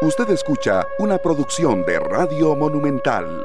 Usted escucha una producción de Radio Monumental.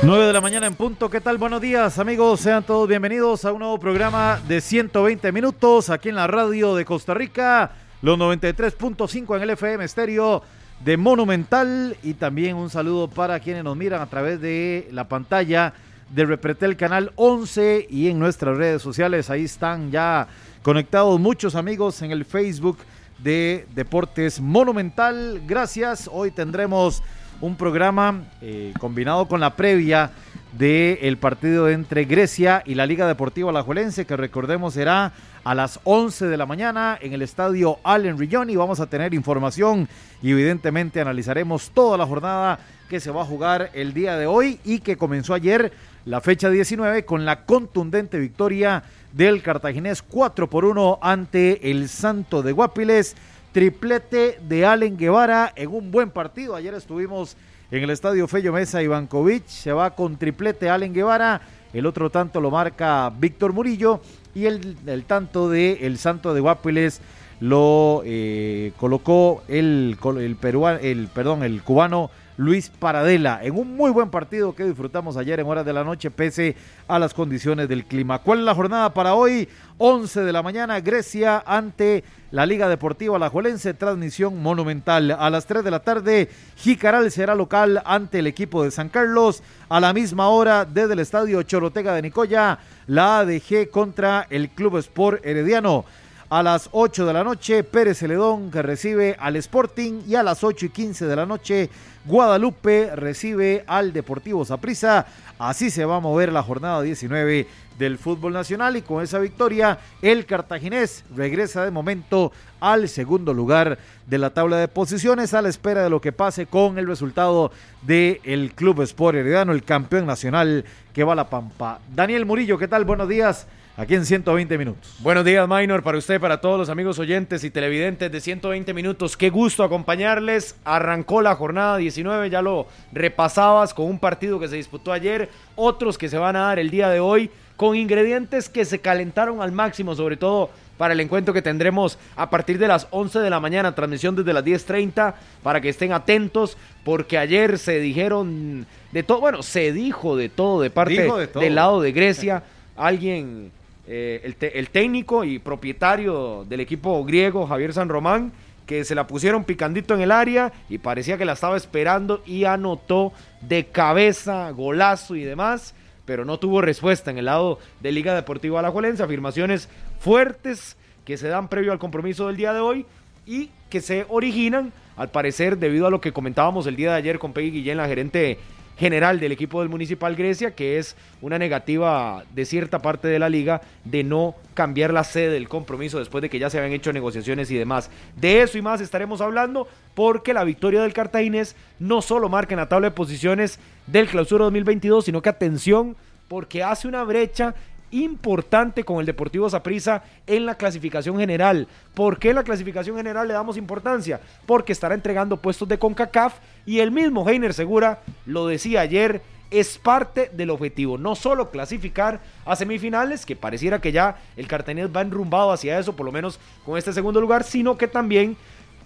9 de la mañana en punto. ¿Qué tal? Buenos días, amigos. Sean todos bienvenidos a un nuevo programa de 120 minutos aquí en la radio de Costa Rica, los 93.5 en el FM estéreo de Monumental y también un saludo para quienes nos miran a través de la pantalla de Repretel Canal 11 y en nuestras redes sociales. Ahí están ya conectados muchos amigos en el Facebook de Deportes Monumental. Gracias. Hoy tendremos un programa eh, combinado con la previa del partido entre Grecia y la Liga Deportiva Alajuelense, que recordemos será a las 11 de la mañana en el estadio Allen y Vamos a tener información y evidentemente analizaremos toda la jornada que se va a jugar el día de hoy y que comenzó ayer la fecha 19 con la contundente victoria del cartaginés 4 por 1 ante el Santo de Guapiles. Triplete de Allen Guevara en un buen partido. Ayer estuvimos en el estadio Fello Mesa Ivankovic. Se va con triplete Allen Guevara. El otro tanto lo marca Víctor Murillo. Y el, tanto de el Santo de Guapiles lo eh, colocó el, el, peruano, el, perdón, el cubano Luis Paradela en un muy buen partido que disfrutamos ayer en horas de la noche pese a las condiciones del clima. ¿Cuál es la jornada para hoy? 11 de la mañana, Grecia ante la Liga Deportiva Alajuelense, transmisión monumental. A las 3 de la tarde, Jicaral será local ante el equipo de San Carlos. A la misma hora, desde el estadio Chorotega de Nicoya, la ADG contra el Club Sport Herediano. A las 8 de la noche, Pérez Celedón que recibe al Sporting y a las 8 y 15 de la noche, Guadalupe recibe al Deportivo Saprissa. Así se va a mover la jornada 19 del fútbol nacional y con esa victoria el cartaginés regresa de momento al segundo lugar de la tabla de posiciones a la espera de lo que pase con el resultado del el Club Sport Heredano, el campeón nacional que va a la Pampa. Daniel Murillo, ¿qué tal? Buenos días aquí en 120 minutos. Buenos días, Minor, para usted, para todos los amigos oyentes y televidentes de 120 minutos. Qué gusto acompañarles. Arrancó la jornada 19, ya lo repasabas con un partido que se disputó ayer, otros que se van a dar el día de hoy, con ingredientes que se calentaron al máximo, sobre todo para el encuentro que tendremos a partir de las 11 de la mañana, transmisión desde las 10.30, para que estén atentos, porque ayer se dijeron de todo, bueno, se dijo de todo de parte del lado de Grecia. Alguien eh, el, técnico y propietario del equipo griego, Javier San Román, que se la pusieron picandito en el área y parecía que la estaba esperando y anotó de cabeza, golazo y demás, pero no tuvo respuesta en el lado de Liga Deportiva Alajuelense. Afirmaciones fuertes que se dan previo al compromiso del día de hoy y que se originan, al parecer, debido a lo que comentábamos el día de ayer con Peggy Guillén, la gerente general del equipo del Municipal Grecia, que es una negativa de cierta parte de la liga de no cambiar la sede del compromiso después de que ya se habían hecho negociaciones y demás. De eso y más estaremos hablando porque la victoria del Cartaginés no solo marca en la tabla de posiciones del clausura 2022, sino que atención porque hace una brecha importante con el Deportivo Saprissa en la clasificación general. ¿Por qué la clasificación general le damos importancia? Porque estará entregando puestos de CONCACAF y el mismo Heiner Segura lo decía ayer, es parte del objetivo, no solo clasificar a semifinales, que pareciera que ya el Cartaginés va enrumbado hacia eso, por lo menos con este segundo lugar, sino que también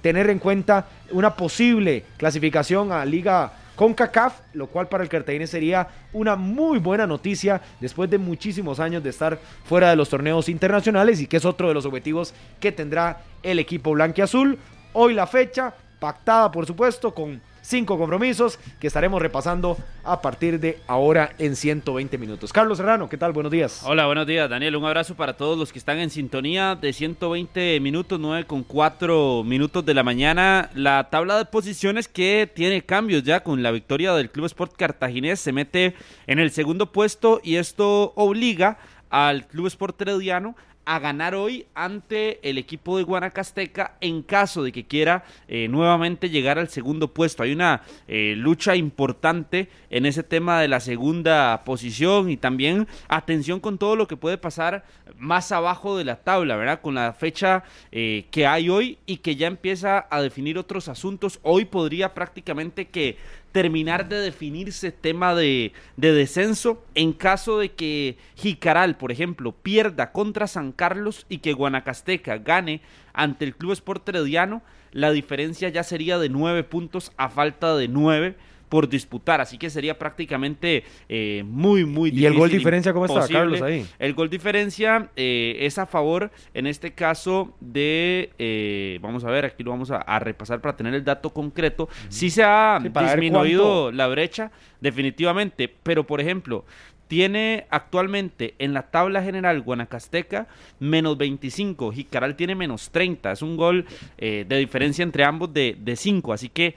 tener en cuenta una posible clasificación a Liga con CACAF, lo cual para el Cartagena sería una muy buena noticia después de muchísimos años de estar fuera de los torneos internacionales y que es otro de los objetivos que tendrá el equipo blanquiazul. Hoy la fecha, pactada por supuesto con cinco compromisos que estaremos repasando a partir de ahora en 120 minutos. Carlos Serrano, ¿qué tal? Buenos días. Hola, buenos días, Daniel. Un abrazo para todos los que están en sintonía de 120 minutos, 9 con 4 minutos de la mañana. La tabla de posiciones que tiene cambios ya con la victoria del Club Sport Cartaginés se mete en el segundo puesto y esto obliga al Club Sport Herediano a ganar hoy ante el equipo de Guanacasteca en caso de que quiera eh, nuevamente llegar al segundo puesto. Hay una eh, lucha importante en ese tema de la segunda posición y también atención con todo lo que puede pasar más abajo de la tabla, ¿verdad? Con la fecha eh, que hay hoy y que ya empieza a definir otros asuntos. Hoy podría prácticamente que terminar de definirse tema de, de descenso en caso de que Jicaral, por ejemplo, pierda contra San Carlos y que Guanacasteca gane ante el Club Sport Herediano, la diferencia ya sería de nueve puntos a falta de nueve por disputar, así que sería prácticamente eh, muy, muy difícil. ¿Y el gol diferencia cómo está. Carlos, ahí? El gol diferencia eh, es a favor, en este caso, de, eh, vamos a ver, aquí lo vamos a, a repasar para tener el dato concreto, sí se ha Sí, disminuido la brecha, definitivamente, pero por ejemplo, tiene actualmente en la tabla general Guanacasteca menos 25, Jicaral tiene menos 30, es un gol eh, de diferencia entre ambos de 5, así que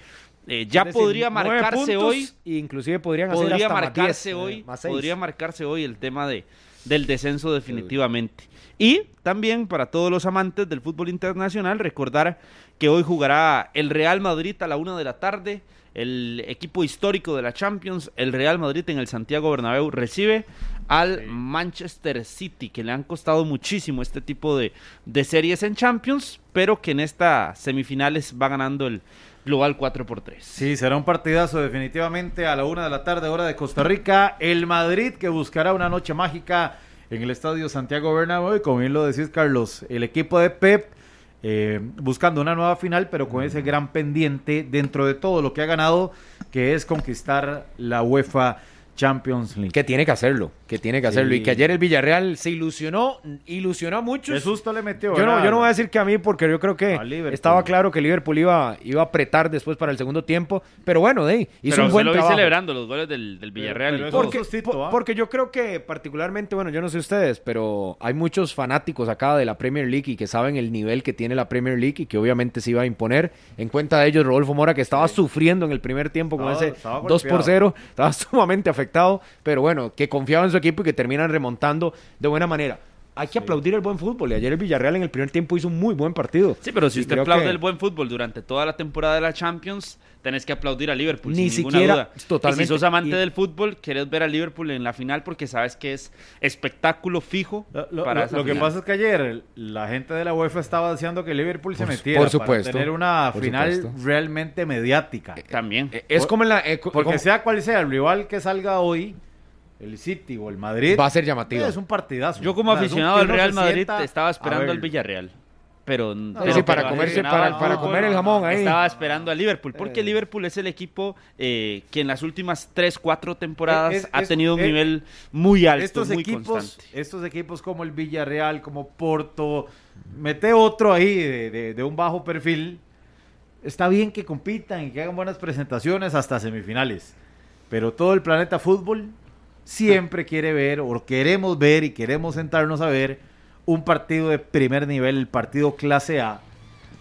eh, ya decir, podría marcarse puntos, hoy inclusive podrían hacer podría hasta más marcarse 10, eh, hoy más seis. podría marcarse hoy el tema de del descenso definitivamente. Y también para todos los amantes del fútbol internacional recordar que hoy jugará el Real Madrid a la una de la tarde. El equipo histórico de la Champions el Real Madrid en el Santiago Bernabéu recibe al Manchester City que le han costado muchísimo este tipo de, de series en Champions pero que en estas semifinales va ganando el global 4 por 3 Sí, será un partidazo definitivamente a la una de la tarde, hora de Costa Rica. El Madrid que buscará una noche mágica en el Estadio Santiago Bernabéu. Y como bien lo decís, Carlos, el equipo de Pep eh, buscando una nueva final, pero con ese gran pendiente dentro de todo lo que ha ganado, que es conquistar la UEFA Champions League. Que tiene que hacerlo, que tiene que Sí. hacerlo. Y que ayer el Villarreal se ilusionó, ilusionó a muchos. Qué susto le metió. Yo no, yo no voy a decir que a mí, porque yo creo que estaba claro que Liverpool iba, iba a apretar después para el segundo tiempo. Pero bueno, de ahí, hizo pero un buen lo vi trabajo. celebrando los goles del, del Villarreal pero Porque, sustito, ¿ah? porque yo creo que particularmente, bueno, yo no sé ustedes, pero hay muchos fanáticos acá de la Premier League y que saben el nivel que tiene la Premier League y que obviamente se iba a imponer. En cuenta de ellos, Rodolfo Mora, que estaba sufriendo en el primer tiempo con Estaba- ese estaba 2 por golpeado. 0, estaba sumamente afectado, pero bueno, que confiaba en su equipo y que terminan remontando de buena manera. Hay que aplaudir el buen fútbol y ayer el Villarreal en el primer tiempo hizo un muy buen partido. Sí, pero si Y usted aplaude que- el buen fútbol durante toda la temporada de la Champions, tenés que aplaudir a Liverpool Ni sin siquiera- ninguna duda. totalmente. Y si sos amante Y- del fútbol, querés ver a Liverpool en la final porque sabes que es espectáculo fijo Lo, lo- para lo- esa lo que pasa es que ayer la gente de la UEFA estaba deseando que Liverpool se metiera por supuesto, para tener una final supuesto. realmente mediática. También. Eh, Es como en la... eh, Porque como- sea cual sea el rival que salga hoy, el City o el Madrid, Va a ser llamativo. Es un partidazo. Yo como aficionado uno Real Madrid sienta estaba esperando al. Villarreal. Pero, Sí, pero sí, para comerse- al comer el jamón ahí. Estaba esperando a Liverpool, porque Eh. Liverpool es el equipo eh, que en las últimas 3, 4 temporadas Es- ha es- tenido un nivel muy alto, estos muy equipos, constante. estos equipos como el Villarreal, como Porto, mete otro ahí de, de- de un bajo perfil. Está bien que compitan y que hagan buenas presentaciones hasta semifinales. Pero todo el planeta fútbol siempre quiere ver, o queremos ver y queremos sentarnos a ver un partido de primer nivel, el partido clase A,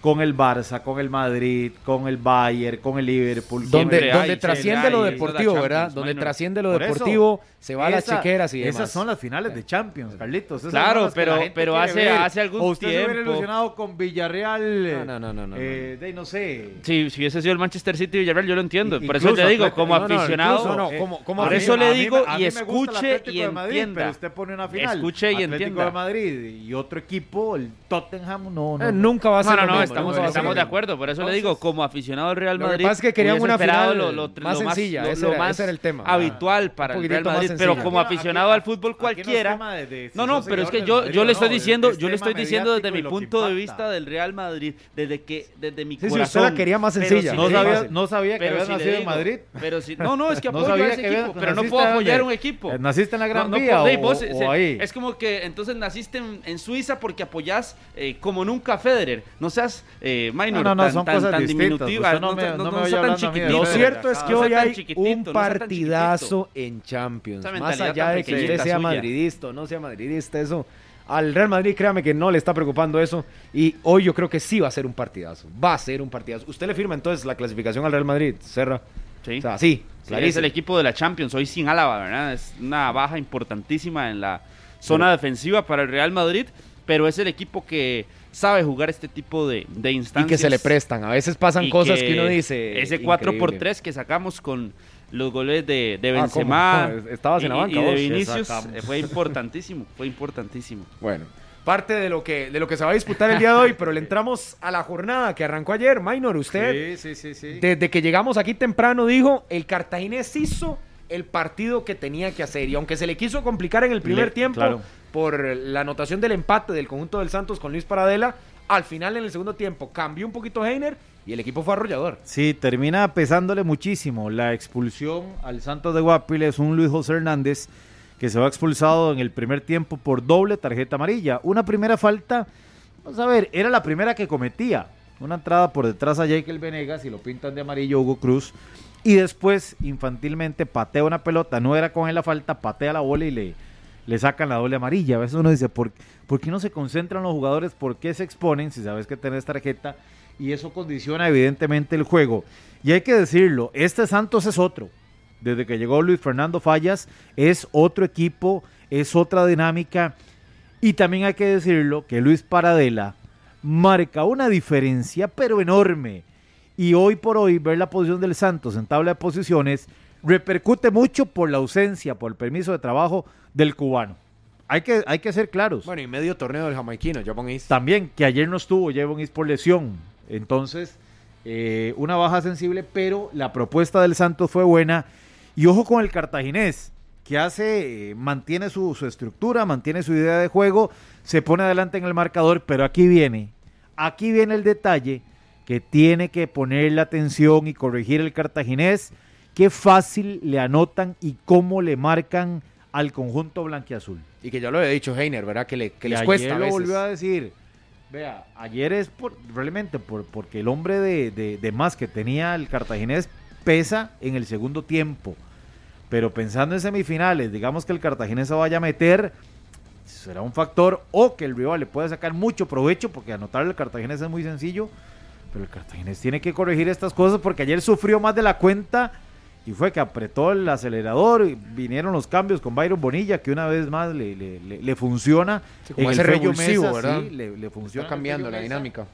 con el Barça, con el Madrid, con el Bayern, con el Liverpool. donde, donde hay, trasciende lo deportivo, ¿verdad? Donde trasciende lo Por eso, deportivo, se va a las chequeras y demás. Esas son las finales de Champions, Carlitos. Esas Claro, pero- pero hace- ver. hace algún O usted se hubiera tiempo. ilusionado con Villarreal. eh, No, no, no, no, no, eh, de no sé. Si, si hubiese sido el Manchester City y Villarreal, yo lo entiendo. Por eso incluso te digo, Atlético- como no, no, aficionado, incluso no, como- como por eso mí- le digo y escuche Atlético y entienda. Pero usted pone una final. Escuche y Atlético entienda. de Madrid y otro equipo, el Tottenham, no, no. Eh, no. nunca va a ser Lo estamos, estamos lo de acuerdo. Por eso le digo, como aficionado del Real lo que Madrid, pasa es que querían hubiese una final lo, lo- más lo sencilla, lo- ese lo era- más ese era el tema. habitual para el Real Madrid. Pero como Aquí- aficionado aquí- al fútbol no cualquiera. tema de- de si No, no, pero es que yo, del yo le estoy diciendo, yo le estoy diciendo desde mi lo punto de vista del Real Madrid, desde que desde mi Sí, sí, usted corazón. la quería más sencilla. No sabía, fácil. no sabía que le nacido en Madrid. Pero si, no, no, es que apoyo a ese equipo, pero no puedo apoyar un equipo. ¿Naciste en la Gran Vía o, ahí? Es como que entonces naciste en, en Suiza porque apoyás eh, como nunca a Federer. No seas eh, minor, No, no, no, tan, son tan, cosas tan distintas. diminutiva, Usted no me- no tan chiquitito. Lo cierto es que hoy hay un partidazo en Champions. Más allá de que usted sea madridista o no sea madridista, eso al Real Madrid, créame que no le está preocupando eso. Y hoy yo creo que sí va a ser un partidazo. Va a ser un partidazo. ¿Usted le firma entonces la clasificación al Real Madrid, Serra? Sí. O sea, sí, Sí, es el equipo de la Champions, hoy sin Álava, ¿verdad? Es una baja importantísima en la zona defensiva para el Real Madrid, pero es el equipo que sabe jugar este tipo de, de Y instancias. que se le prestan. A veces pasan y cosas que, uno dice. Ese 4 por increíble. 3 que sacamos con los goles de, de Ah, Benzema ¿cómo? Estabas en la y- banca, y de. Vinicius eh, fue importantísimo, fue importantísimo. Bueno, parte de lo que de lo que se va a disputar el día de hoy, pero le entramos a la jornada que arrancó ayer. Minor, usted, Sí, sí, sí, sí. desde que llegamos aquí temprano, dijo, el cartaginés hizo el partido que tenía que hacer. Y aunque se le quiso complicar en el primer Le- tiempo claro. por la anotación del empate del conjunto del Santos con Luis Paradela, al final en el segundo tiempo cambió un poquito Heiner y el equipo fue arrollador. Sí, termina pesándole muchísimo la expulsión al Santos de Guapiles, un Luis José Hernández que se va expulsado en el primer tiempo por doble tarjeta amarilla. Una primera falta, vamos a ver, era la primera que cometía. Una entrada por detrás a Jekyll Venegas y lo pintan de amarillo Hugo Cruz. Y después, infantilmente, patea una pelota, no era con él la falta, patea la bola y le, le sacan la doble amarilla. A veces uno dice, ¿por, ¿por qué no se concentran los jugadores? ¿Por qué se exponen si sabes que tenés tarjeta? Y eso condiciona evidentemente el juego. Y hay que decirlo, este Santos es otro. Desde que llegó Luis Fernando Fallas, es otro equipo, es otra dinámica. Y también hay que decirlo que Luis Paradela marca una diferencia, pero enorme. Y hoy por hoy, ver la posición del Santos en tabla de posiciones repercute mucho por la ausencia, por el permiso de trabajo del cubano. Hay que, hay que ser claros. Bueno, y medio torneo del jamaiquino, ponéis. También que ayer no estuvo Jevon Is por lesión. Entonces, eh, una baja sensible, pero la propuesta del Santos fue buena. Y ojo con el cartaginés, que hace, eh, mantiene su, su estructura, mantiene su idea de juego, se pone adelante en el marcador, pero aquí viene, aquí viene el detalle que tiene que poner la atención y corregir el cartaginés, qué fácil le anotan y cómo le marcan al conjunto blanquiazul. Y que ya lo había dicho Heiner, ¿verdad? Que, le, que les ayer cuesta. a lo veces. volvió a decir. Vea, ayer es por, realmente por, porque el hombre de, de- de más que tenía el cartaginés pesa en el segundo tiempo. Pero pensando en semifinales, digamos que el cartaginés se vaya a meter, será un factor, o que el rival le pueda sacar mucho provecho, porque anotar el cartaginés es muy sencillo. Pero el cartaginés tiene que corregir estas cosas porque ayer sufrió más de la cuenta y fue que apretó el acelerador, y vinieron los cambios con Byron Bonilla, que una vez más le, le- le- le funciona. Sí, como en ese el Mesa, ¿verdad? sí, le, le funciona. Está cambiando la dinámica.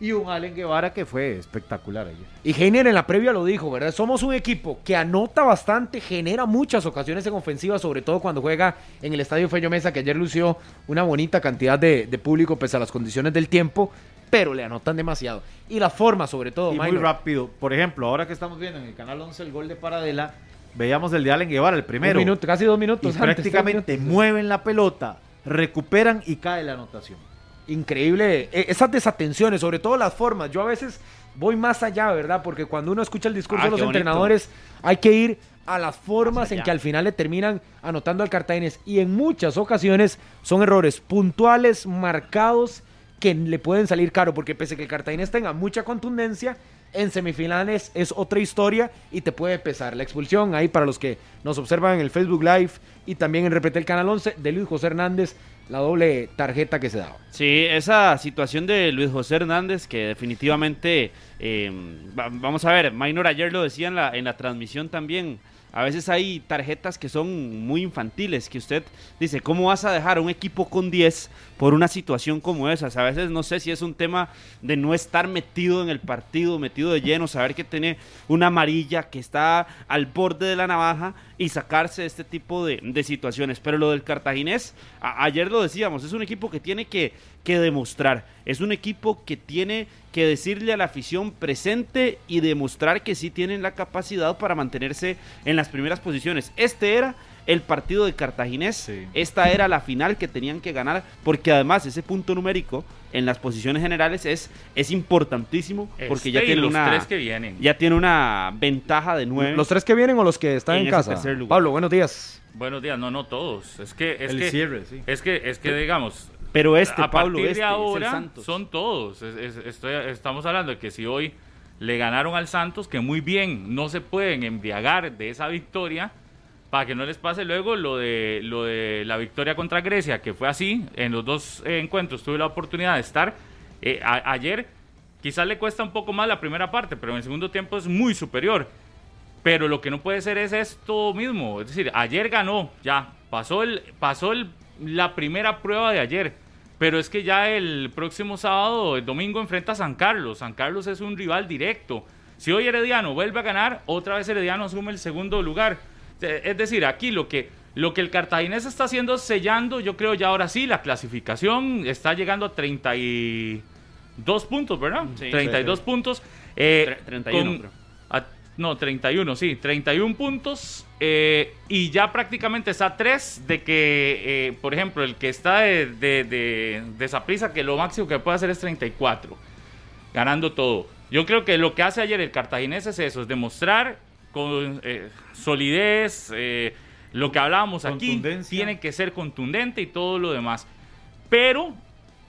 Y un Allen Guevara que fue espectacular ayer. Y Heiner en la previa lo dijo, ¿verdad? Somos un equipo que anota bastante, genera muchas ocasiones en ofensiva, sobre todo cuando juega en el Estadio Fello Mesa, que ayer lució una bonita cantidad de, de público pese a las condiciones del tiempo, pero le anotan demasiado. Y la forma, sobre todo, y muy rápido. Por ejemplo, ahora que estamos viendo en el canal 11 el gol de Paradela, veíamos el de Allen Guevara, el Un primero. minuto, casi dos y minutos antes, prácticamente minutos. mueven la pelota, recuperan y cae la anotación. increíble eh, esas desatenciones, sobre todo las formas. Yo a veces voy más allá, ¿verdad? Porque cuando uno escucha el discurso Ah, de los entrenadores, hay que ir a las formas en que al final le terminan anotando al Cartaginés. Y en muchas ocasiones son errores puntuales, marcados, que le pueden salir caro. Porque pese a que el tenga mucha contundencia, en semifinales es otra historia y te puede pesar. La expulsión ahí para los que nos observan en el Facebook Live y también en Repete el Canal 11 de Luis José Hernández, la doble tarjeta que se daba. Sí, esa situación de Luis José Hernández que definitivamente, eh, va- vamos a ver, Minor ayer lo decía en la, en la transmisión también, a veces hay tarjetas que son muy infantiles, que usted dice, ¿cómo vas a dejar un equipo con 10 por una situación como esa? A veces no sé si es un tema de no estar metido en el partido, metido de lleno, saber que tiene una amarilla que está al borde de la navaja y sacarse de este tipo de, de situaciones. Pero lo del cartaginés, ayer lo decíamos, es un equipo que tiene que, que demostrar, es un equipo que tiene que decirle a la afición presente y demostrar que sí tienen la capacidad para mantenerse en las primeras posiciones. Este era el partido de Cartaginés, Sí. esta era la final que tenían que ganar, porque además ese punto numérico en las posiciones generales es, es importantísimo, porque ya Este tiene los una... tres que vienen. Ya tiene una ventaja de nueve. ¿Los tres que vienen o los que están En casa? lugar. Pablo, buenos días. Buenos días, no, no todos. Es que, es el que, cierre, sí. es que, es que digamos, Pero este, a Pablo, partir este, de es el ahora Santos. son todos. Es- es- estoy- estamos hablando de que si hoy le ganaron al Santos, que muy bien no se pueden embriagar de esa victoria para que no les pase luego lo de lo de la victoria contra Grecia, que fue así. En los dos eh, encuentros tuve la oportunidad de estar. Eh, ayer quizás le cuesta un poco más la primera parte, pero en el segundo tiempo es muy superior. Pero lo que no puede ser es esto mismo. Es decir, ayer ganó, ya. Pasó, el, pasó el, la primera prueba de ayer. Pero es que ya el próximo sábado, el domingo, enfrenta a San Carlos. San Carlos es un rival directo. Si hoy Herediano vuelve a ganar, otra vez Herediano asume el segundo lugar. Eh, Es decir, aquí lo que, Lo que el cartaginés está haciendo es sellando, yo creo ya ahora sí, la clasificación está llegando a 32 puntos, ¿verdad? Sí, 32 puntos. eh, Tre- 31 con- a- no, 31, sí, 31 puntos. eh, y ya prácticamente está a 3 de que, eh, por ejemplo, el que está de, de, de, de que lo máximo que puede hacer es 34, ganando todo. Yo creo que lo que hace ayer el cartaginés es eso, es demostrar con eh, solidez, eh, lo que hablábamos aquí, tiene que ser contundente y todo lo demás. Pero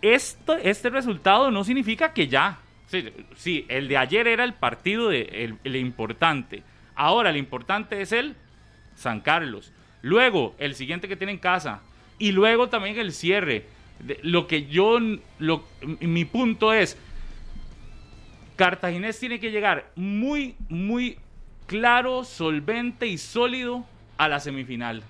esto, este resultado no significa que ya. Sí, sí, el de ayer era el partido de, el, el importante. Ahora el importante es el San Carlos. Luego el siguiente que tiene en casa. Y luego también el cierre. De- lo que yo, lo, mi punto es, Cartaginés tiene que llegar muy, muy claro, solvente y sólido a la semifinal.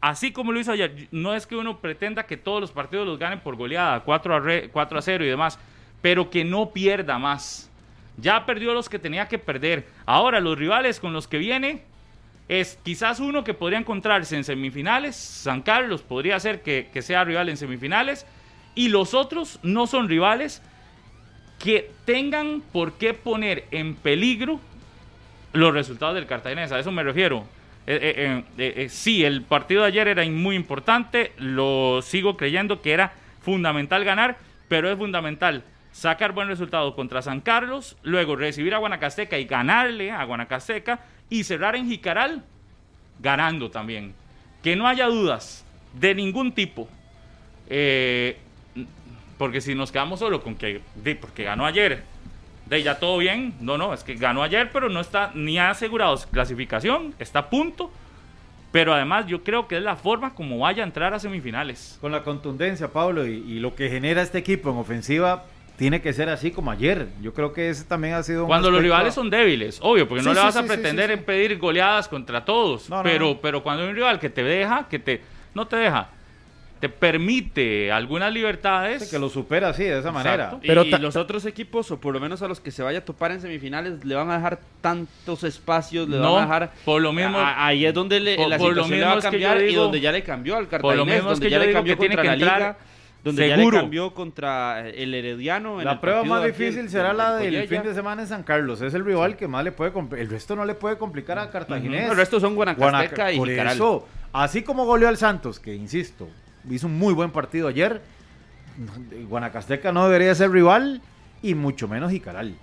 Así como lo hizo ayer. No es que uno pretenda que todos los partidos los ganen por goleada, 4 a, re- 4 a 0 y demás, pero que no pierda más. Ya perdió los que tenía que perder. Ahora los rivales con los que viene es quizás uno que podría encontrarse en semifinales. San Carlos podría ser que sea rival en semifinales. Y los otros no son rivales que tengan por qué poner en peligro los resultados del Cartaginés. A eso me refiero. Eh, eh, eh, eh, sí, el partido de ayer era muy importante. Lo sigo creyendo que era fundamental ganar, pero es fundamental sacar buen resultado contra San Carlos, luego recibir a Guanacasteca y ganarle a Guanacasteca y cerrar en Jicaral ganando también. Que no haya dudas de ningún tipo. Porque si nos quedamos solo con que, porque ganó ayer, de ya todo bien, no, no, es que ganó ayer, pero no está ni ha asegurado su clasificación, está a punto, pero además yo creo que es la forma como vaya a entrar a semifinales. Con la contundencia, Pablo, y, y lo que genera este equipo en ofensiva tiene que ser así como ayer. Yo creo que ese también ha sido Cuando los rivales a- son débiles, obvio, porque no le vas a sí, pretender sí, pedir goleadas contra todos, no, pero, no. pero cuando hay un rival que te deja, que te, no te deja, te permite algunas libertades, que lo supera así, de esa manera. Exacto. Pero y ta- los otros equipos, o por lo menos a los que se vaya a topar en semifinales, le van a dejar tantos espacios, le No, van a dejar... por lo mismo- A- ahí es donde le, por- la por lo le va a cambiar y donde ya le cambió al por lo Cartaginés, mismo es donde que ya le cambió que tiene contra que la entrar Liga, donde ya seguro. le cambió contra el Herediano. en La el prueba más difícil el- será la del fin de semana en San Carlos. Es el rival que más le puede El resto no le puede complicar a Cartaginés. El resto son Guanacasteca y Por Jicaral. eso, así como goleó al Santos, que insisto, hizo un muy buen partido ayer, Guanacasteca no debería ser rival y mucho menos Jicaral,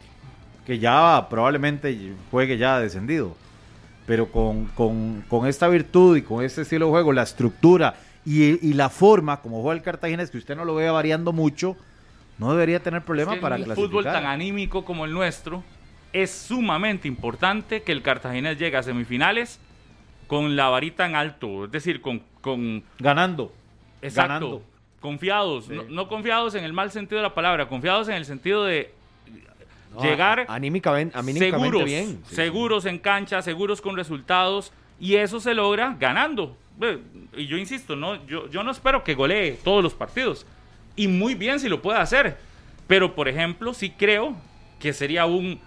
que ya probablemente juegue ya descendido. Pero con, con- con esta virtud y con este estilo de juego, la estructura y, y la forma como juega el Cartaginés, que usted no lo vea variando mucho, no debería tener problema Es que para un clasificar. fútbol tan anímico como el nuestro, es sumamente importante que el Cartaginés llegue a semifinales con la varita en alto, es decir, con, con Ganando. Exacto, Ganando. confiados, Sí. no, no confiados en el mal sentido de la palabra, confiados en el sentido de No, llegar anímicamente, anímicamente seguros, bien. Sí, seguros en cancha, seguros con resultados, y eso se logra ganando. Y yo insisto, no, yo, yo no espero que golee todos los partidos, y muy bien si lo puede hacer, pero por ejemplo, sí creo que sería un,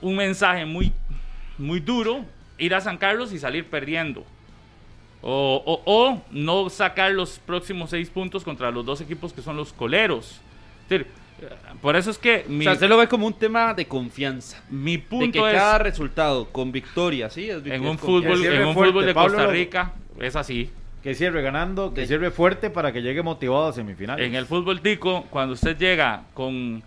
un mensaje muy, muy duro ir a San Carlos y salir perdiendo. O, o- o no sacar los próximos seis puntos contra los dos equipos que son los coleros. Es decir, Por eso es que mi, O sea, usted lo ve como un tema de confianza. mi De que punto es cada resultado con victoria, ¿sí? Es, en es un fútbol, en un fuerte, fútbol de Pablo Costa Rica es así. Que cierre ganando, que cierre fuerte para que llegue motivado a semifinales. En el fútbol tico, cuando usted llega con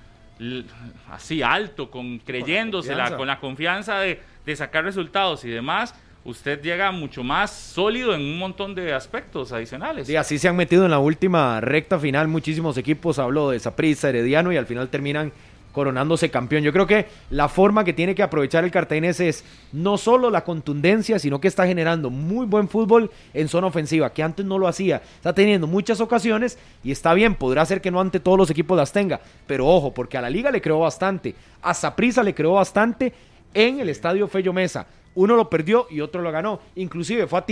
así alto, con creyéndosela, confianza. con la confianza de, de sacar resultados y demás, usted llega mucho más sólido en un montón de aspectos adicionales. Sí, así se han metido en la última recta final muchísimos equipos. Hablo de Saprissa, Herediano y al final terminan coronándose campeón. Yo creo que la forma que tiene que aprovechar el cartaginés es no solo la contundencia, sino que está generando muy buen fútbol en zona ofensiva, que antes no lo hacía. Está teniendo muchas ocasiones y está bien, podrá ser que no ante todos los equipos las tenga, pero ojo, porque a la liga le creó bastante, a Saprissa le creó bastante en el estadio Fello Mesa. Uno lo perdió y otro lo ganó. Inclusive fue a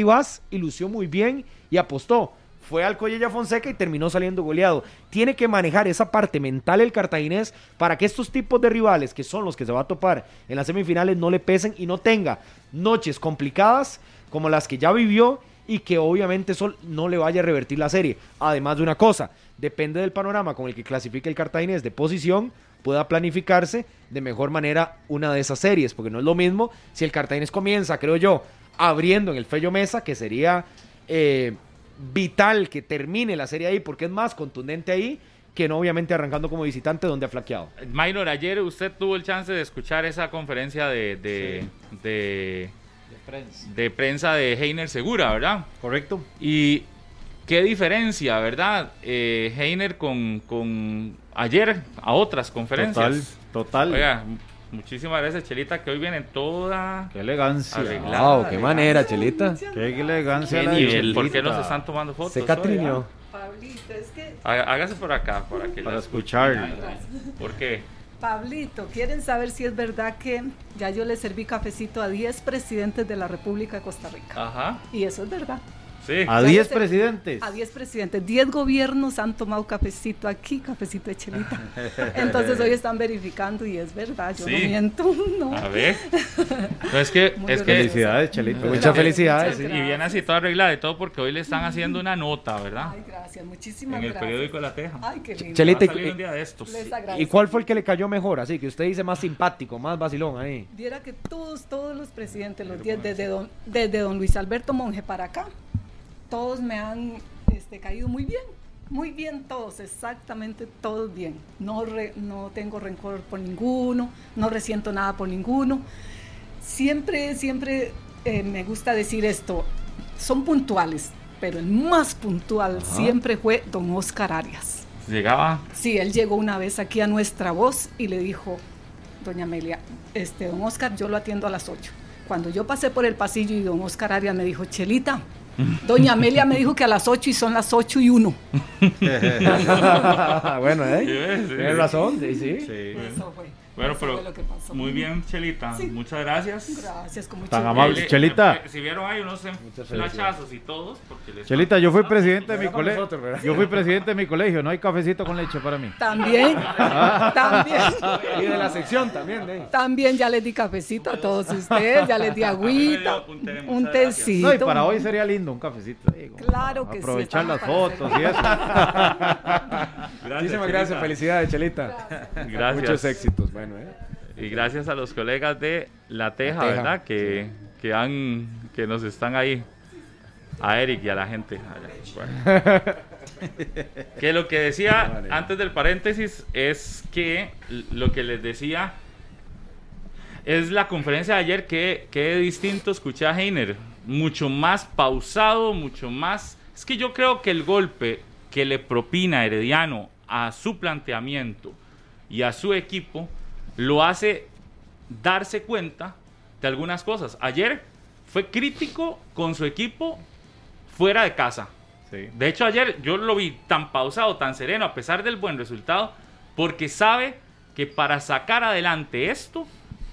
y lució muy bien y apostó. Fue al Collella Fonseca y terminó saliendo goleado. Tiene que manejar esa parte mental el cartaginés para que estos tipos de rivales, que son los que se va a topar en las semifinales, no le pesen y no tenga noches complicadas como las que ya vivió y que obviamente eso no le vaya a revertir la serie. Además de una cosa, depende del panorama con el que clasifique el cartaginés de posición, pueda planificarse de mejor manera una de esas series, porque no es lo mismo si el cartaginés comienza, creo yo, abriendo en el Fello Mesa, que sería eh, vital que termine la serie ahí, porque es más contundente ahí que no obviamente arrancando como visitante donde ha flaqueado. Minor, ayer usted tuvo el chance de escuchar esa conferencia de, de, de, de prensa de Heiner Segura, ¿verdad? ¿Correcto? Y qué diferencia, ¿verdad? Eh, Heiner con, con ayer a otras conferencias. Total, total. Oiga, muchísimas gracias, Chelita, que hoy viene toda Qué elegancia. arreglada. Wow, qué manera, Chelita. Qué elegancia. Qué la nivel. ¿Por qué no se están tomando fotos? Se catriñó. ah? Pablito, es que, Há- Hágase por acá, para que Para escuchar. ¿Por qué? Pablito, ¿quieren saber si es verdad que ya yo le serví cafecito a 10 presidentes de la República de Costa Rica? Ajá, Y eso es verdad. Sí. A Ya 10 le ser- presidentes. A 10 presidentes. 10 gobiernos han tomado cafecito aquí, cafecito de chelita. Entonces hoy están verificando y es verdad, yo Sí. no miento. No. A ver. No, es que, Muy es que Felicidades, Chelita. Muchas felicidades. Muchas Y viene así todo arreglado y todo porque hoy le están haciendo una nota, ¿verdad? Ay, gracias, muchísimas En el gracias. periódico La Teja. Ay, qué lindo. Chelita, Va a salir un día de estos. Les ¿Y cuál fue el que le cayó mejor? Así que usted dice más simpático, más vacilón ahí. Viera que todos, todos los presidentes, los 10, desde don, desde don Luis Alberto Monge para acá, todos me han este, caído muy bien, muy bien todos, exactamente todos bien. No, re- no tengo rencor por ninguno, no resiento nada por ninguno. Siempre, siempre eh, me gusta decir esto, son puntuales, pero el más puntual siempre fue don Oscar Arias. Llegaba. Sí, él llegó una vez aquí a nuestra voz y le dijo, doña Amelia, este, don Oscar, yo lo atiendo a las 8. Cuando yo pasé por el pasillo y don Oscar Arias me dijo, Chelita, doña Amelia me dijo que a las 8 y son las 8 y 1. bueno, ¿eh? Sí, sí. Tienes razón, sí, sí. Sí. Eso fue. Bueno, pero fue lo que pasó. muy bien, Chelita. Sí. Muchas gracias. Gracias, con mucho Tan amable. Eh, Chelita. eh, Si vieron ahí unos flachazos y todos, porque les Chelita, yo fui presidente de mi colegio. Yo fui presidente de mi colegio. No hay cafecito con leche para mí. También, también, Y de la sección también, ¿eh? también ya les di cafecito a todos ustedes, ya les di agüita, un tecito. No, y para hoy sería lindo un cafecito. digo. Claro que sí, Aprovechar las fotos y eso. Gracias, Muchísimas gracias, felicidades, Chelita. Gracias. Muchos éxitos, bueno, ¿eh? Y gracias a los colegas de La Teja, La Teja, ¿verdad? Que, que, han, que nos están ahí. A Eric y a la gente. allá. Bueno. que lo que decía antes del paréntesis es que lo que les decía es la conferencia de ayer que, que distinto escuché a Heiner. Mucho más pausado, mucho más... Es que yo creo que el golpe que le propina Herediano a su planteamiento y a su equipo lo hace darse cuenta de algunas cosas. Ayer fue crítico con su equipo fuera de casa. Sí. De hecho, ayer yo lo vi tan pausado, tan sereno, a pesar del buen resultado, porque sabe que para sacar adelante esto,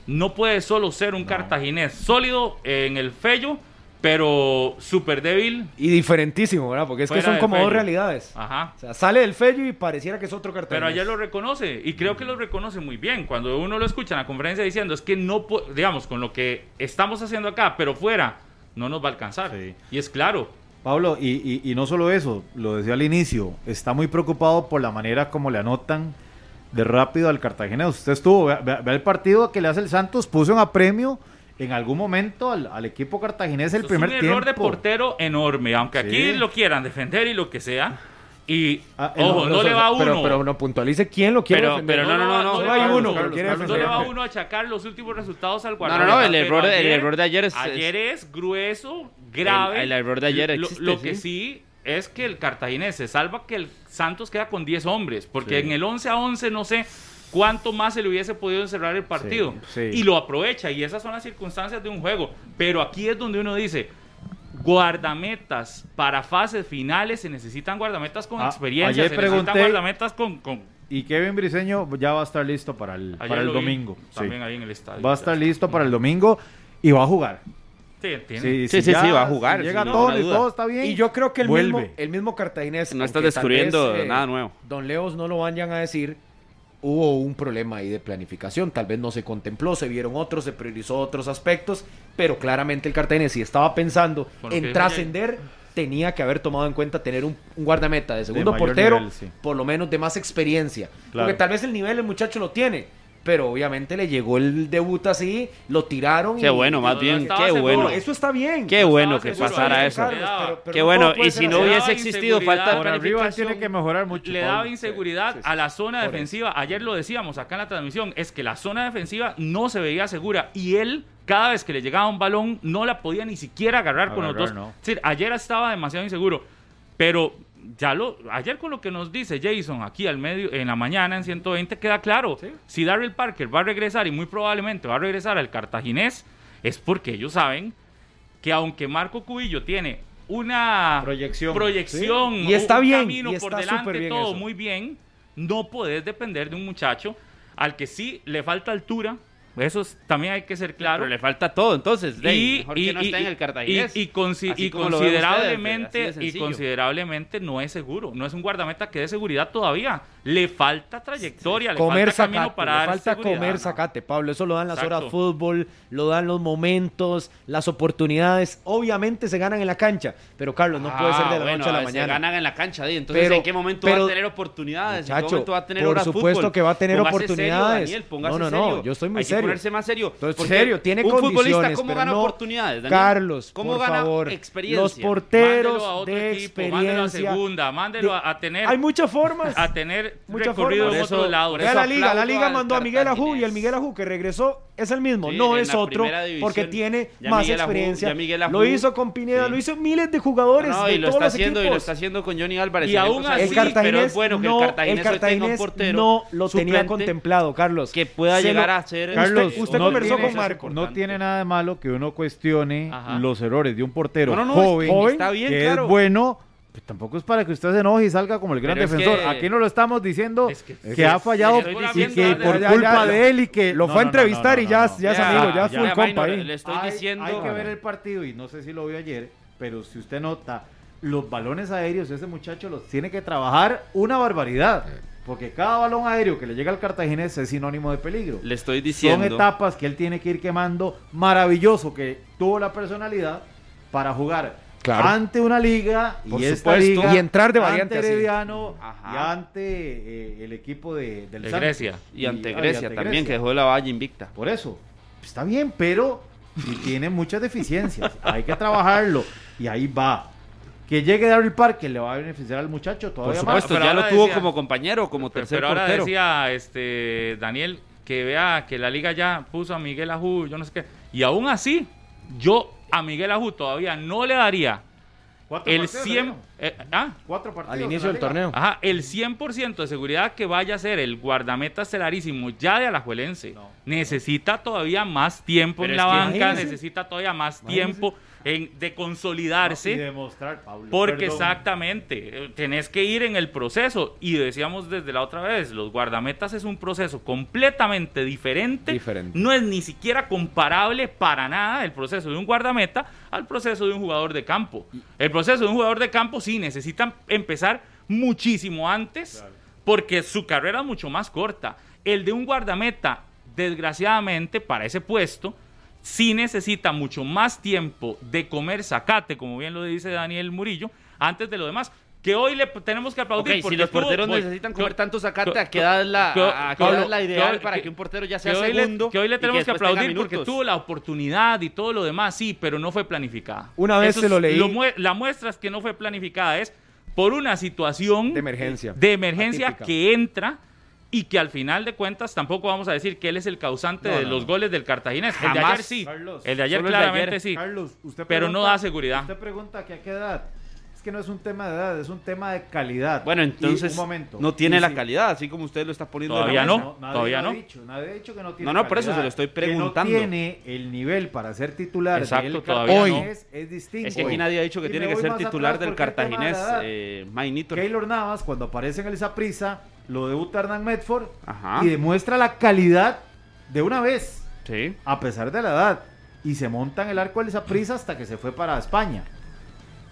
no puede solo ser un cartaginés sólido en el fello, pero súper débil. Y diferentísimo, ¿verdad? Porque es que son como dos realidades. Ajá. O sea, sale del fello y pareciera que es otro cartel. Pero ayer lo reconoce y creo que lo reconoce muy bien. Cuando uno lo escucha en la conferencia diciendo es que no, digamos, con lo que estamos haciendo acá, pero fuera, no nos va a alcanzar. Sí. Y es claro. Pablo, y, y- y no solo eso, lo decía al inicio, está muy preocupado por la manera como le anotan de rápido al Cartagena. Usted estuvo, vea, vea- vea el partido que le hace el Santos, puso en apremio en algún momento al, al equipo cartaginés el Eso primer es un tiempo. error de portero enorme, aunque Sí. aquí lo quieran defender y lo que sea. Y, Ah, el- ojo, no, le va a uno. Pero, pero no puntualice quién lo quiere Pero- defender. pero no, no, no, no. Solo hay Carlos, uno lo Carlos, Carlos, No le va a uno a achacar los últimos resultados al No, Guardiola. no, no, el pero error, el error de ayer es... Ayer es grueso, grave. El- el error de ayer Lo- existe, Lo, que sí. sí es que el cartaginés se salva que el Santos queda con 10 hombres, porque Sí. en el 11 a 11 no sé cuánto más se le hubiese podido encerrar el partido. Sí, sí. Y lo aprovecha, y esas son las circunstancias de un juego. Pero aquí es donde uno dice, guardametas para fases finales se necesitan guardametas con Ah, experiencia, ayer se necesitan pregunté- guardametas con... con Y Kevin Briseño ya va a estar listo para el, para el vi domingo. sí. También ahí en el estadio. Va a estar listo para el domingo y va a jugar. Sí. Sí, Sí, sí, ya- sí, va a jugar, si llega todo y todo está bien. Y yo creo que el vuelve. mismo, el mismo cartaginés. No tal descubriendo vez, eh, nada nuevo. Don Leos no lo vayan a decir. Hubo un problema ahí de planificación. Tal vez no se contempló, se vieron otros, se priorizó otros aspectos, pero claramente el Cartagena, si estaba pensando en trascender, tenía que haber tomado en cuenta tener un, un guardameta de segundo portero, nivel, sí. por lo menos de más experiencia. Claro. Porque tal vez el nivel el muchacho lo tiene. Pero obviamente le llegó el debut así, lo tiraron. Qué y- bueno, más no bien, qué seguro. bueno. No, eso está bien. Qué No bueno que seguro, pasara eso. pero Qué no bueno, y si no hubiese existido falta de planificación. tiene que mejorar mucho. le daba inseguridad Sí, sí. a la zona defensiva. Ayer lo decíamos acá en la transmisión, es que la zona defensiva no se veía segura y él cada vez que le llegaba un balón no la podía ni siquiera agarrar, con los dos. no. Es decir, ayer estaba demasiado inseguro, pero ya lo ayer con lo que nos dice Jason aquí al medio en la mañana en 120 queda claro. Sí. Si Daryl Parker va a regresar y muy probablemente va a regresar al cartaginés es porque ellos saben que aunque Marco Cubillo tiene una Proyección. proyección, Sí. Y está un bien, camino y por está delante, súper bien todo eso. muy bien, no podés depender de un muchacho al que sí le falta altura, eso es- también hay que ser claro. Pero le falta todo, entonces. Dey, y, mejor y- que no y- esté en el Cartaginés. y- y consi- ustedes, considerablemente de y considerablemente no es seguro no es un guardameta que dé seguridad todavía le falta trayectoria le comer falta camino zacate, para le dar falta seguridad. comer zacate, Pablo. Eso lo dan las Exacto. horas fútbol, lo dan los momentos, las oportunidades. Obviamente se ganan en la cancha, pero Carlos, no puede ser de la Ah, bueno, noche a la Se mañana. ganan en la cancha. Entonces, Pero- ¿en qué momento pero- va a tener oportunidades? ¿En qué momento va a tener por horas supuesto fútbol? que va a tener Póngase oportunidades. Serio, Daniel, No, no, no, serio. yo estoy muy Hay serio. ponerse más serio. Entonces, porque serio, tiene un futbolista, condiciones, ¿cómo pero gana no- oportunidades, Daniel? Carlos, ¿Cómo por gana favor, experiencia? los porteros mándelo a otro de equipo mándelo a experiencia. segunda mándelo a, a tener Hay muchas formas. a tener Muchas recorrido formas. en por Vea eso la liga, la liga mandó a Miguel Ajú y el Miguel Ajú que regresó es el mismo, Sí, no es otro división, porque tiene más Miguel experiencia. Ajú- lo hizo con Pineda, sí. lo hizo miles de jugadores No, y lo todos está los haciendo y lo está haciendo con Johnny Álvarez. Y aún así, el Cartaginés, pero es bueno que no, el Cartaginés, el hoy tenga un Cartaginés portero no lo tenía contemplado, Carlos. que pueda Se llegar lo- a ser Carlos, usted no conversó tiene- con Marco. No tiene nada de malo que uno cuestione Ajá. los errores de un portero No, no, joven, joven, está bien, que claro. es bueno. pues tampoco es para que usted se enoje y salga como el gran Pero es defensor. que- Aquí no lo estamos diciendo Es que- que, ha fallado y que por ya, culpa ya, de él y que Lo No, fue a no, no, entrevistar no, y ya, ya es Ya, amigo, ya ya, full compa ahí. le estoy hay, diciendo hay que ver el partido y no sé si lo vio ayer, pero si usted nota los balones aéreos, ese muchacho los tiene que trabajar una barbaridad. Porque cada balón aéreo que le llega al cartaginés es sinónimo de peligro. le estoy Son diciendo etapas que él tiene que ir quemando. Maravilloso que tuvo la personalidad para jugar Claro. ante una liga Por y esta supuesto. liga Y entrar de variante ante. Herediano y ante eh, el equipo de, del De. Grecia. y ante ah, Grecia ante también, que dejó la valla invicta. Por eso, está bien, pero tiene muchas deficiencias. Hay que trabajarlo y ahí va. Que llegue Daryl Parker le va a beneficiar al muchacho todavía Por más. supuesto, ya lo tuvo decía- como compañero, como Pero, tercer pero ahora portero. decía este Daniel que vea que la liga ya puso a Miguel Ajú, yo no sé qué. Y aún así, yo a Miguel Ajú todavía no le daría Cuatro el partidos, 100... ¿no? eh, ah, Cuatro partidos Al inicio del liga. torneo. Ajá, el 100% de seguridad que vaya a ser el guardameta estelarísimo ya de Alajuelense. No. Necesita todavía más tiempo Pero en la que banca, necesita todavía más tiempo en, de consolidarse. Y demostrar, Pablo. Porque perdón. exactamente, eh, tenés que ir en el proceso. Y decíamos desde la otra vez, los guardametas es un proceso completamente diferente. Diferente. No es ni siquiera comparable para nada el proceso de un guardameta al proceso de un jugador de campo. El proceso de un jugador de campo sí necesitan empezar muchísimo antes porque su carrera es mucho más corta. El de un guardameta, desgraciadamente, para ese puesto, sí necesita mucho más tiempo de comer zacate, como bien lo dice Daniel Murillo, antes de lo demás. Que hoy le tenemos que aplaudir. Si porque los porteros voy- necesitan que- comer tanto zacate, que- ¿a qué edad es la, que- a- a qué Pablo, edad la que ideal para que- que un portero ya que sea le- segundo? que hoy le tenemos que, aplaudir porque tuvo la oportunidad y todo lo demás, sí, pero no fue planificada. Una vez Eso se lo leí. la muestra es que no fue planificada, es por una situación De emergencia. de emergencia Atípica. que entra y que al final de cuentas tampoco vamos a decir que él es el causante No, de no, los goles del Cartaginés. El de Jamás, ayer sí. Carlos. El de ayer de claramente ayer. sí. Carlos, usted Pero no da seguridad. Usted pregunta que a qué edad. Es que no es un tema de edad, es un tema de calidad. Bueno, entonces un momento. no tiene Y la calidad, así como usted lo está poniendo. Todavía mesa. no. nadie todavía no. dicho, nadie ha dicho que no tiene No, no, por eso calidad. se lo estoy preguntando. Que no tiene el nivel para ser titular Exacto, del todavía no. es, es distinto. Es que aquí nadie ha dicho que Y tiene que ser titular del de Cartaginés, edad. eh, Maynito. Keylor Navas, cuando aparece en el Saprissa, lo debuta Hernán Medford Ajá. y demuestra la calidad de una vez, Sí. a pesar de la edad. Y se monta en el arco del Saprissa hasta que se fue para España.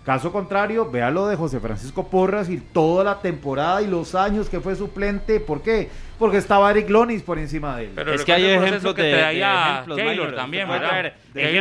Caso contrario, vea lo de José Francisco Porras y toda la temporada y los años que fue suplente. ¿Por qué? porque estaba Eric Lonis por encima de él. Pero Es que hay ejemplos que de- traía Minor, también,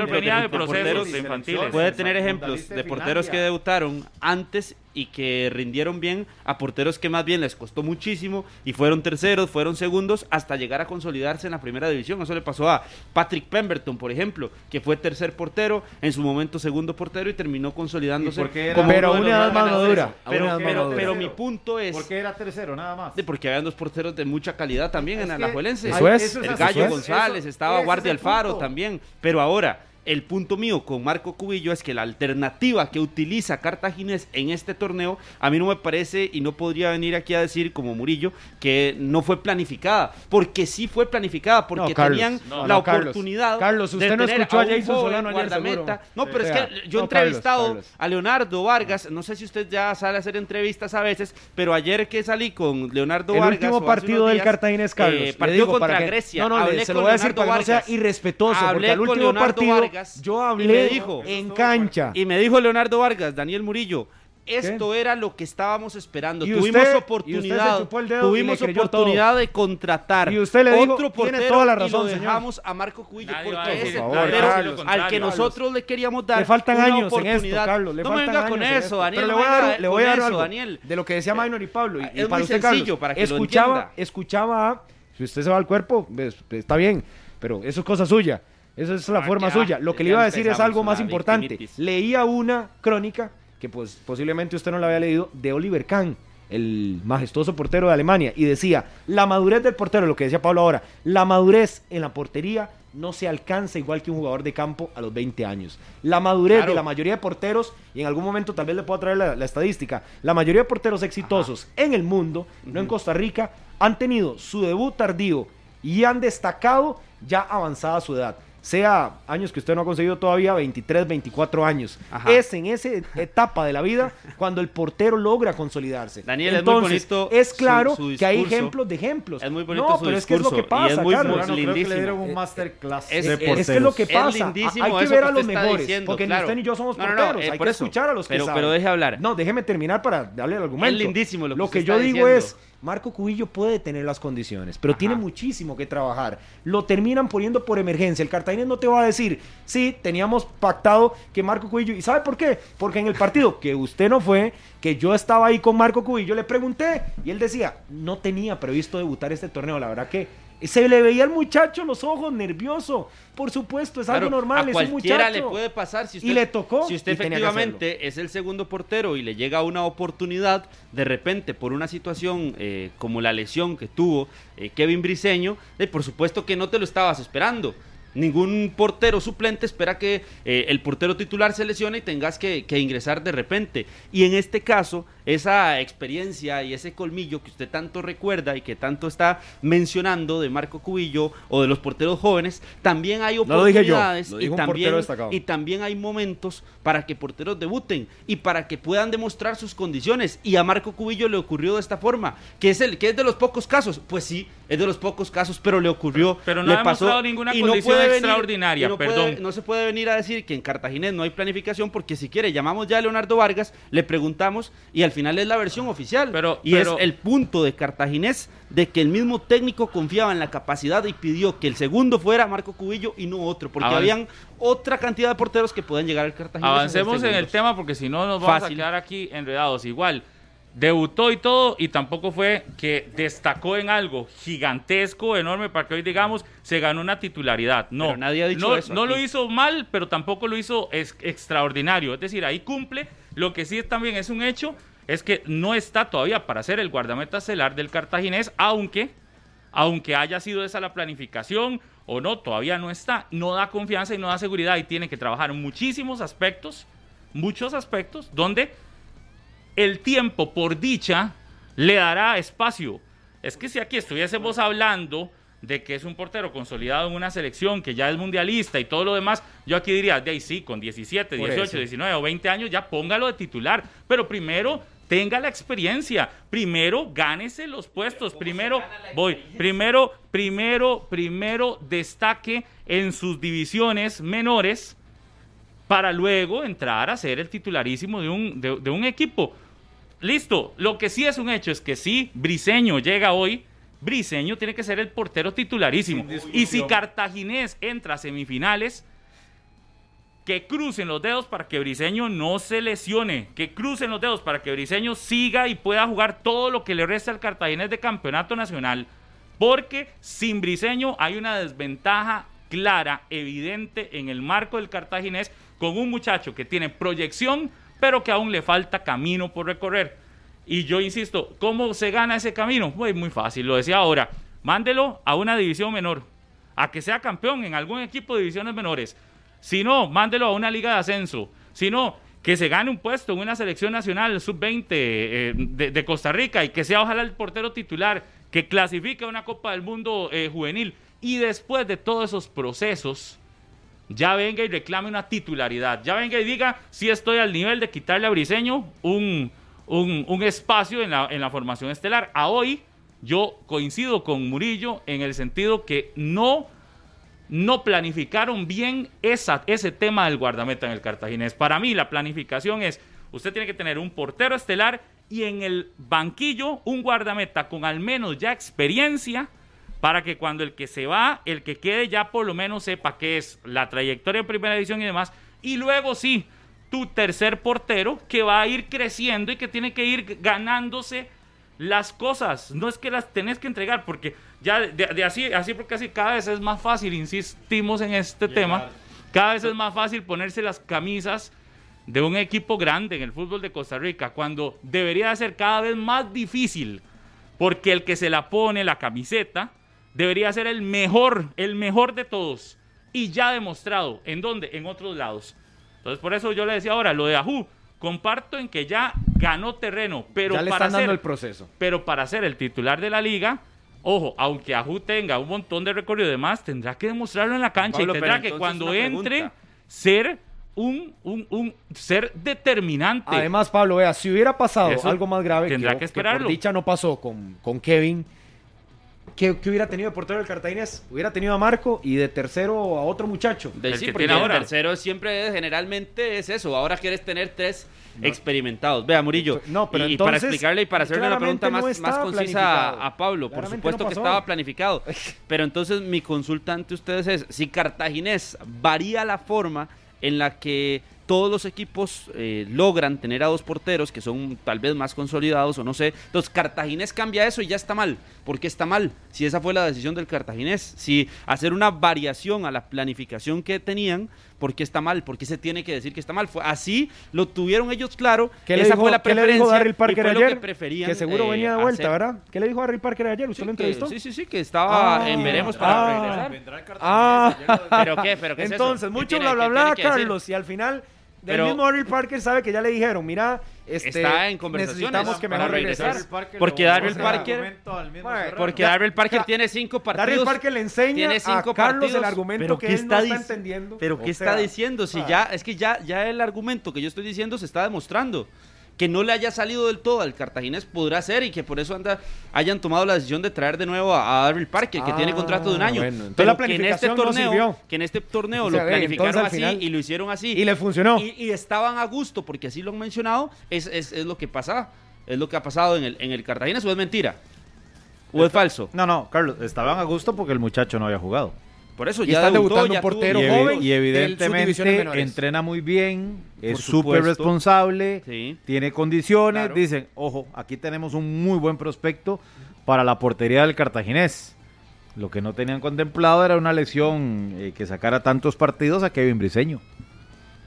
venía de de procesos infantiles. Puede tener ejemplos de porteros que debutaron antes y que rindieron bien a porteros que más bien les costó muchísimo y fueron terceros, fueron segundos hasta llegar a consolidarse en la primera división. Eso le pasó a Patrick Pemberton, por ejemplo, que fue tercer portero, en su momento segundo portero y terminó consolidándose ¿Y por qué como Pero uno una los edad más más ganadores. madura, a Pero, pero- pero mi punto es Porque era tercero, nada más. de porque habían dos porteros de mucha calidad también Es en Alajuelense. Eso es, el Gallo eso- González, eso- estaba Guardia Alfaro también. Pero ahora, el punto mío con Marco Cubillo es que la alternativa que utiliza Cartaginés en este torneo, a mí no me parece y no podría venir aquí a decir como Murillo que no fue planificada, porque sí fue planificada, porque No, Carlos, tenían no, la no, oportunidad Carlos, de usted no tener escuchó a un Jason Solano ayer. No, pero Sí. es que yo he no, entrevistado Carlos, Carlos. a Leonardo Vargas, no sé si usted ya sale a hacer entrevistas a veces, pero ayer que salí con Leonardo El Vargas último o hace partido del días, Cartaginés, Carlos. eh, partido digo contra Grecia. No, no, Hablé se lo voy a decir para que no sea irrespetuoso, porque al último partido Vargas yo y hablé me dijo- en cancha. Y me dijo Leonardo Vargas, Daniel Murillo, esto era lo que estábamos esperando. Y tuvimos usted- y usted se oportunidad, chupó el dedo y tuvimos creyó oportunidad de contratar Y usted le dijo, otro tiene portero toda la y razón, lo señor. dejamos a Marco Nadie a porque decir- es el por portero Carlos, al que Carlos. nosotros le queríamos dar Le faltan una años en esto, oportunidad. Carlos. Le no me faltan venga con años eso. Daniel. Pero le voy a dar, le voy a con dar eso, algo Daniel. de lo que decía Minor y Pablo. Y, Es y para muy usted, sencillo, Carlos, para que lo escuchaba, entienda. escuchaba, si usted se va al cuerpo, pues, está bien, pero eso es cosa suya. Esa es la Ah, forma ya, suya. Lo que le iba a decir es algo más importante. victimitis. Leía una crónica que pues posiblemente usted no la había leído de Oliver Kahn, el majestuoso portero de Alemania, y decía, la madurez del portero, lo que decía Pablo ahora, la madurez en la portería no se alcanza igual que un jugador de campo a los 20 años. La madurez Claro. de la mayoría de porteros, y en algún momento tal vez le puedo traer la, la estadística, la mayoría de porteros exitosos en el mundo, no en Costa Rica, han tenido su debut tardío y han destacado ya avanzada su edad. Sea años que usted no ha conseguido todavía, 23, 24 años. Ajá. Es en esa etapa de la vida cuando el portero logra consolidarse. Daniel, es muy bonito es claro su que hay ejemplos de ejemplos. Es muy bonito no, su pero es que es lo que y es pasa, muy creo que le dieron un masterclass es- que es lo que Es pasa. lindísimo hay que eso ver que a los mejores, diciendo, porque ni claro. usted ni yo somos No, no, no, porteros. eh, hay por que eso. escuchar a los Pero- que pero saben. deje hablar. No, déjeme terminar para darle el argumento. Es lindísimo lo que que usted yo digo es, Marco Cubillo puede tener las condiciones, pero Ajá. tiene muchísimo que trabajar. Lo terminan poniendo por emergencia. El Cartaginés no te va a decir, sí, teníamos pactado que Marco Cubillo... ¿Y sabe por qué? Porque en el partido que usted no fue, que yo estaba ahí con Marco Cubillo, le pregunté y él decía, no tenía previsto debutar este torneo. La verdad que se le veía al muchacho los ojos nervioso. Por supuesto, es algo normal, a es un cualquiera muchacho. le puede pasar si Y usted, le tocó, si usted y efectivamente es el segundo portero y le llega una oportunidad de repente por una situación eh, como la lesión que tuvo eh, Kevin Briseño, eh, por supuesto que no te lo estabas esperando. Ningún portero suplente espera que eh, el portero titular se lesione y tengas que, que ingresar de repente. Y en este caso, esa experiencia y ese colmillo que usted tanto recuerda y que tanto está mencionando de Marco Cubillo o de los porteros jóvenes, también hay No lo dije yo, oportunidades lo y también y también hay momentos para que porteros debuten y para que puedan demostrar sus condiciones. Y a Marco Cubillo le ocurrió de esta forma, que es el que es de los pocos casos. Pues sí, es de los pocos casos, pero le ocurrió. Pero no le ha demostrado ninguna y condición puede venir- extraordinaria, y no puede- perdón. no se puede venir a decir que en Cartaginés no hay planificación porque si quiere llamamos ya a Leonardo Vargas, le preguntamos y al final es la versión oficial. Pero- y pero- es el punto de Cartaginés de que el mismo técnico confiaba en la capacidad y pidió que el segundo fuera Marco Cubillo y no otro, porque Avan- habían otra cantidad de porteros que pueden llegar al Cartaginés. Avancemos en el tema porque si no nos vamos Fácil. a quedar aquí enredados. Igual, debutó y todo y tampoco fue que destacó en algo gigantesco, enorme, para que hoy digamos se ganó una titularidad. No, Pero nadie ha dicho no, eso no lo hizo mal, pero tampoco lo hizo es- extraordinario. Es decir, ahí cumple. Lo que sí también es un hecho es que no está todavía para ser el guardameta celar del cartaginés, aunque aunque haya sido esa la planificación o no, todavía no está. No da confianza y no da seguridad y tiene que trabajar en muchísimos aspectos, muchos aspectos, donde el tiempo, por dicha, le dará espacio. Es que si aquí estuviésemos hablando de que es un portero consolidado en una selección que ya es mundialista y todo lo demás, yo aquí diría, de ahí sí, con 17, Por 18, eso. 19 o 20 años ya póngalo de titular, pero primero tenga la experiencia, primero gánese los puestos, primero voy, primero, primero, primero destaque en sus divisiones menores para luego entrar a ser el titularísimo de un, de, de un equipo. Listo, lo que sí es un hecho es que sí, Briseño llega hoy Briseño tiene que ser el portero titularísimo. Y si Cartaginés entra a semifinales, que crucen los dedos para que Briseño no se lesione, que crucen los dedos para que Briseño siga y pueda jugar todo lo que le resta al Cartaginés de campeonato nacional, porque sin Briseño hay una desventaja clara, evidente en el marco del Cartaginés con un muchacho que tiene proyección, pero que aún le falta camino por recorrer. Y yo insisto, ¿cómo se gana ese camino? Pues muy fácil, lo decía ahora, mándelo a una división menor, a que sea campeón en algún equipo de divisiones menores si no, mándelo a una liga de ascenso. Si no, que se gane un puesto en una selección nacional sub-20 eh, de, Costa Rica y que sea ojalá el portero titular, que clasifique a una Copa del Mundo eh, juvenil. Y después de todos esos procesos, ya venga y reclame una titularidad. Ya venga y diga si estoy al nivel de quitarle a Briseño un, un, espacio en la, en la formación estelar. A hoy, yo coincido con Murillo en el sentido que no no planificaron bien ese tema del guardameta en el Cartaginés. Para mí la planificación es, usted tiene que tener un portero estelar y en el banquillo un guardameta con al menos ya experiencia para que cuando el que se va, el que quede ya por lo menos sepa qué es la trayectoria de primera división y demás. Y luego sí, tu tercer portero que va a ir creciendo y que tiene que ir ganándose las cosas. No es que las tenés que entregar, porque ya de, así, así porque así cada vez es más fácil, insistimos en este tema, cada vez es más fácil ponerse las camisas de un equipo grande en el fútbol de Costa Rica, cuando debería ser cada vez más difícil, porque el que se la pone la camiseta debería ser el mejor, el mejor de todos, y ya demostrado, ¿en dónde? En otros lados. Entonces por eso yo le decía ahora, lo de Ajú, comparto en que ya ganó terreno, pero para ser, el proceso. Pero para ser el titular de la liga, ojo, aunque Ajú tenga un montón de recorrido y demás, tendrá que demostrarlo en la cancha y tendrá que cuando entre ser un, un, ser determinante. Además, Pablo, vea, si hubiera pasado algo más grave, tendrá que, esperarlo. dicha no pasó con, con Kevin ¿Qué, hubiera tenido de portero del Cartaginés? Hubiera tenido a Marco y de tercero a otro muchacho. De, sí, porque el tercero siempre generalmente es eso. Ahora quieres tener tres experimentados. Vea, Murillo. No, pero y, para explicarle y para hacerle una pregunta más, más concisa a, Pablo, por supuesto que estaba planificado. Pero entonces mi consulta ante ustedes es: si Cartaginés varía la forma en la que todos los equipos eh, logran tener a dos porteros que son tal vez más consolidados o no sé. Entonces, Cartaginés cambia eso y ya está mal. ¿Por qué está mal? Si esa fue la decisión del Cartaginés. Si hacer una variación a la planificación que tenían, ¿por qué está mal? ¿Por qué se tiene que decir que está mal? Fue así lo tuvieron ellos claro. ¿Qué esa fue la preferencia. ¿qué le dijo Parker ayer? Que, preferían, que seguro venía de vuelta, ¿verdad? ¿Qué le dijo Harry Parker ayer? ¿Usted lo entrevistó? sí, sí, sí, que estaba ah, en veremos para ah, regresar. Ah, ¿Pero qué? ¿Pero qué es Entonces, mucho bla, bla, bla, Carlos, y al final el mismo Daryl Parker sabe que ya le dijeron, mira, este, está en conversaciones necesitamos que mejor regresar. Porque Daryl Parker, porque Daryl Parker tiene cinco partidos. Daryl Parker le enseña tiene cinco a Carlos el argumento que él está no está entendiendo. Pero ¿qué está diciendo? Si ya, es que ya, ya el argumento que yo estoy diciendo se está demostrando que no le haya salido del todo al cartaginés podrá ser y que por eso anda, hayan tomado la decisión de traer de nuevo a, Darryl Parker, que tiene contrato de un año. Pero que en este torneo, que en este torneo lo planificaron así y lo hicieron así. Y le funcionó. Y, estaban a gusto, porque así lo han mencionado, es, es, es, lo que pasa, es lo que ha pasado en el, en el Cartaginés, o es mentira. ¿O es falso? No, no, Carlos, estaban a gusto porque el muchacho no había jugado. Por eso ya está debutando un portero joven y evidentemente entrena muy bien, es súper responsable, tiene condiciones. Dicen, ojo, aquí tenemos un muy buen prospecto para la portería del cartaginés. Lo que no tenían contemplado era una lesión eh, que sacara tantos partidos a Kevin Briseño.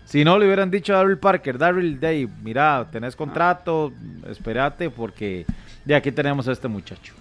Si no, le hubieran dicho a Daryl Parker, Daryl Day, mira, tenés contrato, espérate porque de aquí tenemos a este muchacho.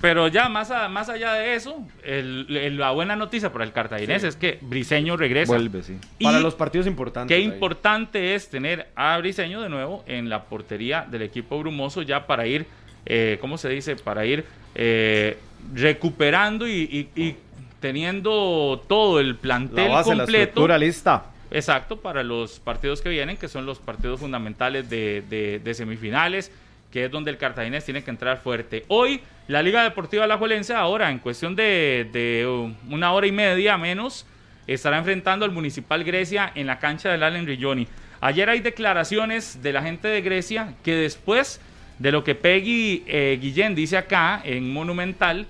Pero, ya más, más allá de eso, la buena noticia para el cartaginés es que Briseño regresa. Vuelve, sí. para los partidos importantes. Qué importante es tener a Briseño de nuevo en la portería del equipo brumoso ya para ir, eh, ¿cómo se dice? Para ir eh, recuperando y, teniendo todo el plantel completo. La lista. Exacto, para los partidos que vienen, que son los partidos fundamentales de, de semifinales que es donde el Cartaginés tiene que entrar fuerte. Hoy, la Liga Deportiva La Alajuelense, ahora en cuestión de, uh, una hora y media menos, estará enfrentando al Municipal Grecia en la cancha del Allen Rigioni. Ayer hay declaraciones de la gente de Grecia que después de lo que Peggy eh, Guillén dice acá en Monumental,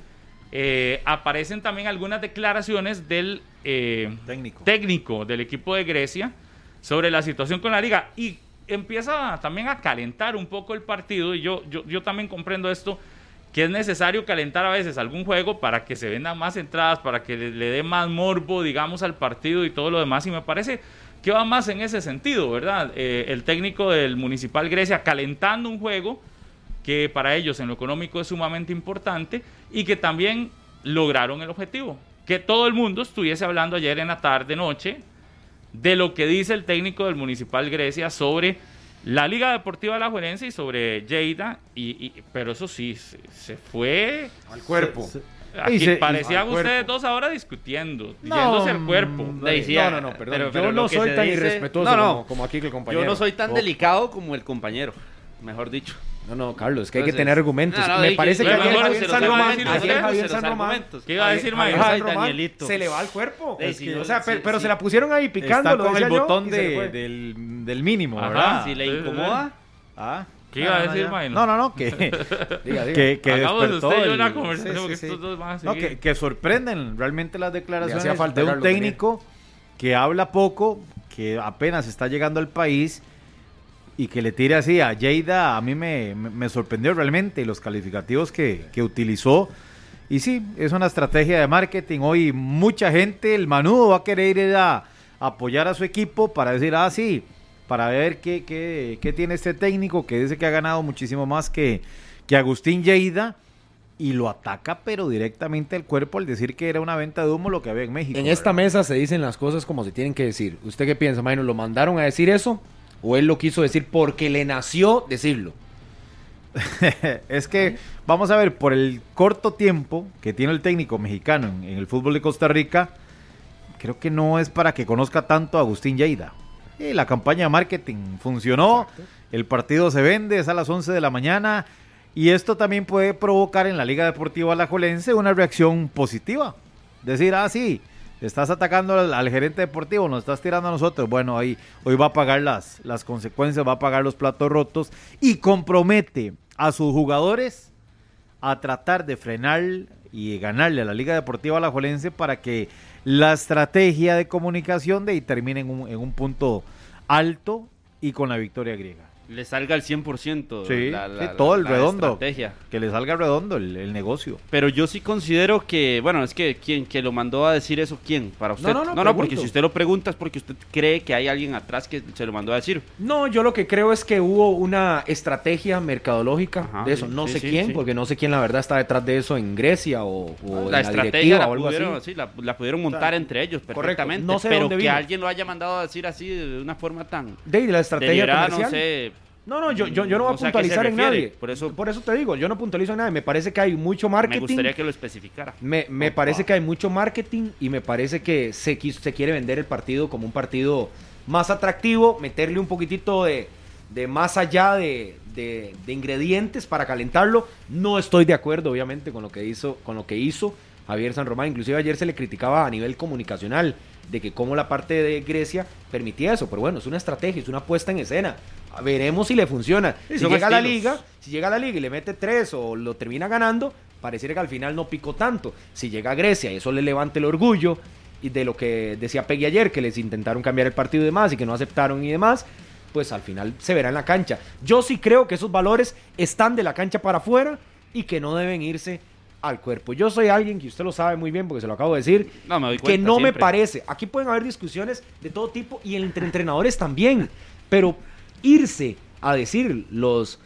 eh, aparecen también algunas declaraciones del eh, Técnico. técnico del equipo de Grecia sobre la situación con la liga y empieza también a calentar un poco el partido y yo, yo, yo también comprendo esto que es necesario calentar a veces algún juego para que se vendan más entradas, para que le, le dé más morbo, digamos, al partido y todo lo demás. Y me parece que va más en ese sentido, ¿verdad? Eh, el técnico del Municipal Grecia calentando un juego que para ellos en lo económico es sumamente importante y que también lograron el objetivo. Que todo el mundo estuviese hablando ayer en la tarde, noche, de lo que dice el técnico del Municipal Grecia sobre la Liga Deportiva Alajuelense y sobre Lleida, y, y- pero eso sí, se, se fue... Al cuerpo. Aquí se- parecían ustedes cuerpo. dos ahora discutiendo, No, yéndose al cuerpo. Decía- no, no, no, perdón. pero- yo no soy tan dice- irrespetuoso No, no. Como, como aquí que el compañero. Yo no soy tan Oh. delicado como el compañero, mejor dicho. No, no, Carlos, es que hay que tener argumentos. No, no, Me y- parece y- que y- ayer Javier San Román, ayer Javier San Román. ¿Qué iba a decir, Javier? San Román se le va al cuerpo. Es que, que o sea, sí, pe- pero sí. se la pusieron ahí picando. Está con el yo, botón y se le de- del, del mínimo, Ajá. ¿verdad? Si le incomoda, Ah. ¿Qué iba a No, no, decir. Mike? No, no, no, que, Diga, diga. que, que usted y yo una conversación, sí, porque sí, estos dos van a No, seguir. que, que sorprenden realmente las declaraciones Le hacía falta de un técnico que habla poco, que apenas está llegando al país y que le tire así a Lleida, a mí me, me- sorprendió realmente los calificativos que, que utilizó. Y sí, es una estrategia de marketing. Hoy mucha gente, el manudo va a querer ir a apoyar a su equipo para decir, ah, sí, para ver qué, qué, qué tiene este técnico que dice que ha ganado muchísimo más que, que Agustín Lleida y lo ataca pero directamente al cuerpo al decir que era una venta de humo lo que había en México. En esta mesa se dicen las cosas como se tienen que decir. ¿Usted qué piensa, Maino? ¿Lo mandaron a decir eso? ¿O él lo quiso decir porque le nació decirlo? es que vamos a ver, por el corto tiempo que tiene el técnico mexicano en, en el fútbol de Costa Rica, creo que no es para que conozca tanto a Agustín Lleida. Y la campaña de marketing funcionó, el partido se vende, es a las 11 de la mañana y esto también puede provocar en la Liga Deportiva Alajuelense una reacción positiva. Decir, ah, sí, estás atacando al, gerente deportivo, nos estás tirando a nosotros. Bueno, ahí hoy va a pagar las, las consecuencias, va a pagar los platos rotos y compromete a sus jugadores a tratar de frenar y ganarle a la Liga Deportiva Alajuelense para que la estrategia de comunicación de ahí termine en un, en un punto alto y con la victoria griega. Le salga al 100%. Sí, la- sí, la- todo el la redondo. estrategia. Que le salga redondo el, el negocio. Pero yo sí considero que, bueno, es que quien que lo mandó a decir eso, ¿quién? Para usted. no, no, porque pregunto. si usted lo pregunta es porque usted cree que hay alguien atrás que se lo mandó a decir. No, yo lo que creo es que hubo una estrategia mercadológica Ajá, de eso. sí, no sí, sé sí, quién, sí. porque no sé quién la verdad está detrás de eso en Grecia o, o en la la estrategia directiva la o algo pudieron, así. sí, la, la pudieron montar entre ellos perfectamente. No sé pero dónde que vino. alguien lo haya mandado a decir así de una forma tan De la estrategia comercial. no sé. No, no, yo, yo, yo no voy a puntualizar en nadie. por eso- por eso te digo, yo no puntualizo en nadie. Me parece que hay mucho marketing. Me gustaría que lo especificara. Me, me parece que hay mucho marketing y me parece que se, se quiere vender el partido como un partido más atractivo, meterle un poquitito de, de más allá de, de- de ingredientes para calentarlo. No estoy de acuerdo, obviamente, con lo que hizo, con lo que hizo Javier San Román. Inclusive ayer se le criticaba a nivel comunicacional de que cómo la parte de Grecia permitía eso. Pero bueno, es una estrategia, es una puesta en escena. Veremos si le funciona. Sí, si llega a la liga, si llega a la liga y le mete tres o lo termina ganando, pareciera que al final no picó tanto. Si llega a Grecia y eso le levanta el orgullo y de lo que decía Peggy ayer, que les intentaron cambiar el partido y demás y que no aceptaron y demás, pues al final se verá en la cancha. Yo sí creo que esos valores están de la cancha para afuera y que no deben irse al cuerpo. Yo soy alguien que usted lo sabe muy bien porque se lo acabo de decir, No, que no me parece. Aquí pueden haber discusiones de todo tipo y entre entrenadores también, pero irse a decir los,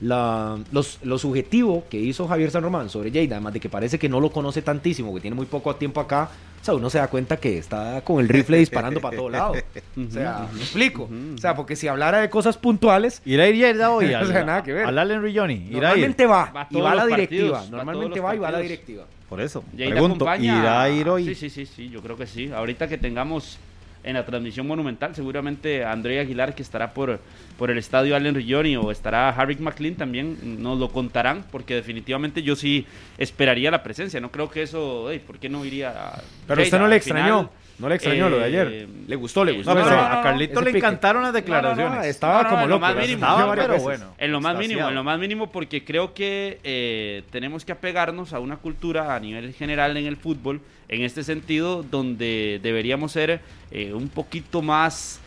la, los, lo subjetivo que hizo Javier San Román sobre Lleida, además de que parece que no lo conoce tantísimo, que tiene muy poco tiempo acá, o sea, uno se da cuenta que está con el rifle disparando para todos lados. O sea, me explico. O sea, porque si hablara de cosas puntuales, ¿Irá a ir Lleida hoy? O sea, nada que ver. Al Allen Rigioni. ¿Irá a ir? normalmente va, y va a la directiva. partidos, normalmente va, y va a la directiva. Por eso. Lleida Pregunto, acompaña- ¿irá a ir hoy? Sí, sí, sí, sí, yo creo que sí. Ahorita que tengamos en la transmisión monumental. Seguramente André Aguilar, que estará por, por el estadio Allen Rigioni, o estará Harry McLean también, nos lo contarán, porque definitivamente yo sí esperaría la presencia. No creo que eso, ¿por qué no iría a Pero usted no le extrañó. no le extrañó lo de ayer. Eh, le gustó, le gustó. a Carlito le encantaron las declaraciones. estaba como loco. Más mínimo, pero bueno. En lo más mínimo, en lo más mínimo, porque creo que eh, tenemos que apegarnos a una cultura a nivel general en el fútbol, en este sentido, donde deberíamos ser eh, un poquito más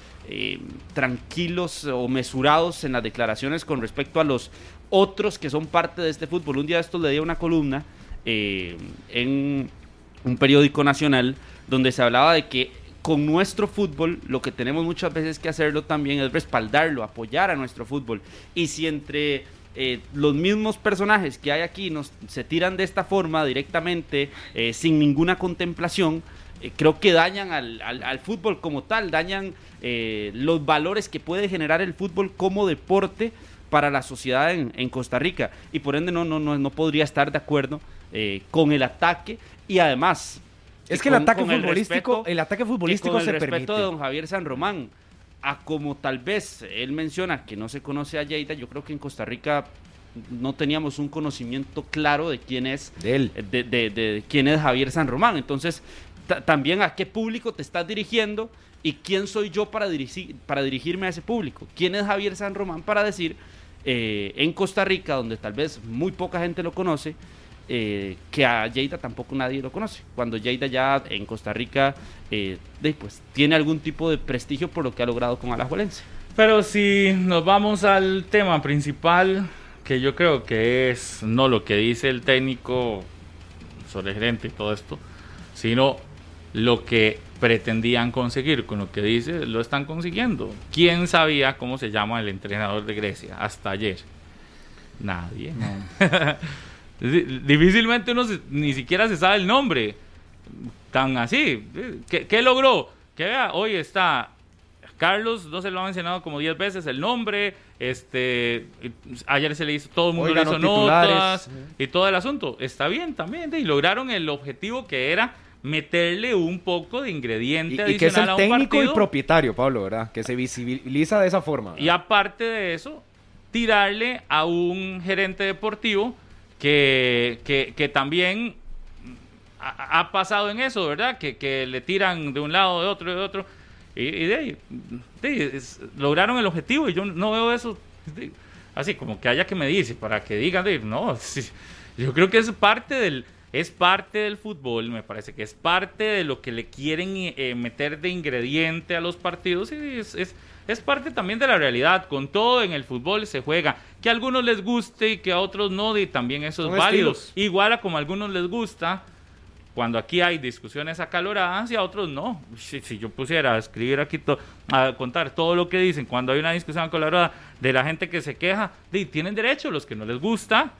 tranquilos o mesurados en las declaraciones con respecto a los otros que son parte de este fútbol. Un día esto le di una columna en un periódico nacional donde se hablaba de que con nuestro fútbol lo que tenemos muchas veces que hacerlo también es respaldarlo, apoyar a nuestro fútbol. Y si entre eh, los mismos personajes que hay aquí nos, se tiran de esta forma directamente, eh, sin ninguna contemplación, eh, creo que dañan al, al, fútbol como tal, dañan los valores que puede generar el fútbol como deporte para la sociedad en, en Costa Rica. Y por ende no, no, no, no podría estar de acuerdo con el ataque y además es que el ataque futbolístico, el, ataque futbolístico el respeto de don Javier San Román, a como tal vez él menciona que no se conoce a Lleida, yo creo que en Costa Rica no teníamos un conocimiento claro de quién es de él. De, quién es Javier San Román. Entonces, también a qué público te estás dirigiendo y quién soy yo para, dirigir, para dirigirme a ese público. ¿Quién es Javier San Román para decir eh, en Costa Rica, donde tal vez muy poca gente lo conoce, eh, que a Lleida tampoco nadie lo conoce. Cuando Lleida ya en Costa Rica eh, pues, tiene algún tipo de prestigio por lo que ha logrado con Alajuelense. Pero si nos vamos al tema principal, que yo creo que es no lo que dice el técnico sobre el gerente y todo esto, sino lo que pretendían conseguir con lo que dice, lo están consiguiendo. ¿Quién sabía cómo se llama el entrenador de Grecia hasta ayer? Nadie. Difícilmente uno ni siquiera se sabe el nombre. Tan así. ¿Qué, logró? Que vea, hoy está Carlos, no se lo ha mencionado como 10 veces el nombre. Este, ayer se le hizo, todo el mundo le hizo notas y todo el asunto. Está bien también. Y lograron el objetivo que era meterle un poco de ingrediente y, y que es el técnico y propietario, Pablo, ¿verdad? Que se visibiliza de esa forma. Y aparte de eso, tirarle a un gerente deportivo que, que, también ha, pasado en eso, ¿verdad? Que, que, le tiran de un lado, de otro, de otro. Y, de ahí, lograron el objetivo y yo no veo eso así como que haya que medirse para que digan, no, yo creo que es parte del es parte del fútbol, me parece que es parte de lo que le quieren eh, meter de ingrediente a los partidos y es, es, es parte también de la realidad. Con todo en el fútbol se juega. Que a algunos les guste y que a otros no, y también eso es válido. Igual a como a algunos les gusta, cuando aquí hay discusiones acaloradas y a otros no. Si, yo pusiera a escribir aquí, a contar todo lo que dicen cuando hay una discusión acalorada de la gente que se queja, tienen derecho, los que no les gusta,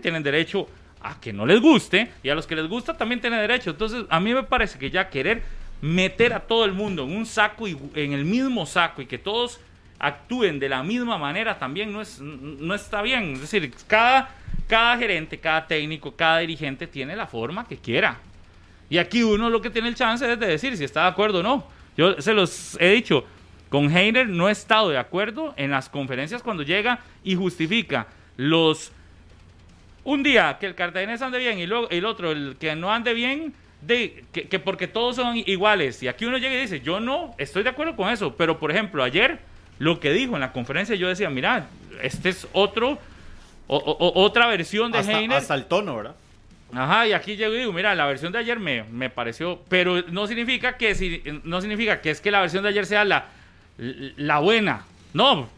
tienen derecho a que no les guste y a los que les gusta también tienen derecho. Entonces, a mí me parece que ya querer meter a todo el mundo en un saco y en el mismo saco y que todos actúen de la misma manera también no es no está bien, es decir, cada cada gerente, cada técnico, cada dirigente tiene la forma que quiera. Y aquí uno lo que tiene el chance es de decir si está de acuerdo o no. Yo se los he dicho, con Heiner no he estado de acuerdo en las conferencias cuando llega y justifica los un día que el cartaginés ande bien y luego el otro el que no ande bien de que, porque todos son iguales. Y aquí uno llega y dice, yo no estoy de acuerdo con eso. Pero, por ejemplo, ayer lo que dijo en la conferencia, yo decía, mira, este es otro, otra versión de hasta, Heiner. Hasta el tono, ¿verdad? Ajá, y aquí llego y digo, mira, la versión de ayer me, me pareció, pero no significa que si, no significa que es que la versión de ayer sea la, la buena. No,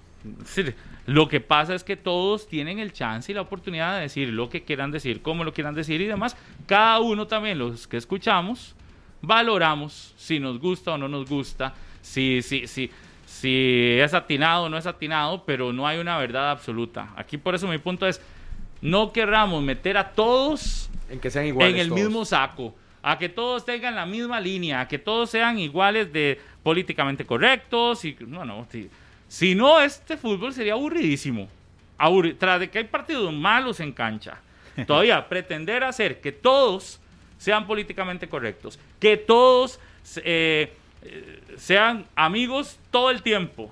lo que pasa es que todos tienen el chance y la oportunidad de decir lo que quieran decir, cómo lo quieran decir y demás. Cada uno también, los que escuchamos, valoramos si nos gusta o no nos gusta, si, si, si, si es atinado o no es atinado, pero no hay una verdad absoluta. Aquí por eso mi punto es, no querramos meter a todos en, que sean iguales en el mismo saco, a que todos tengan la misma línea, a que todos sean iguales de políticamente correctos y no, no, si no, este fútbol sería aburridísimo. Tras de que hay partidos malos en cancha, todavía pretender hacer que todos sean políticamente correctos, que todos eh, eh, sean amigos todo el tiempo.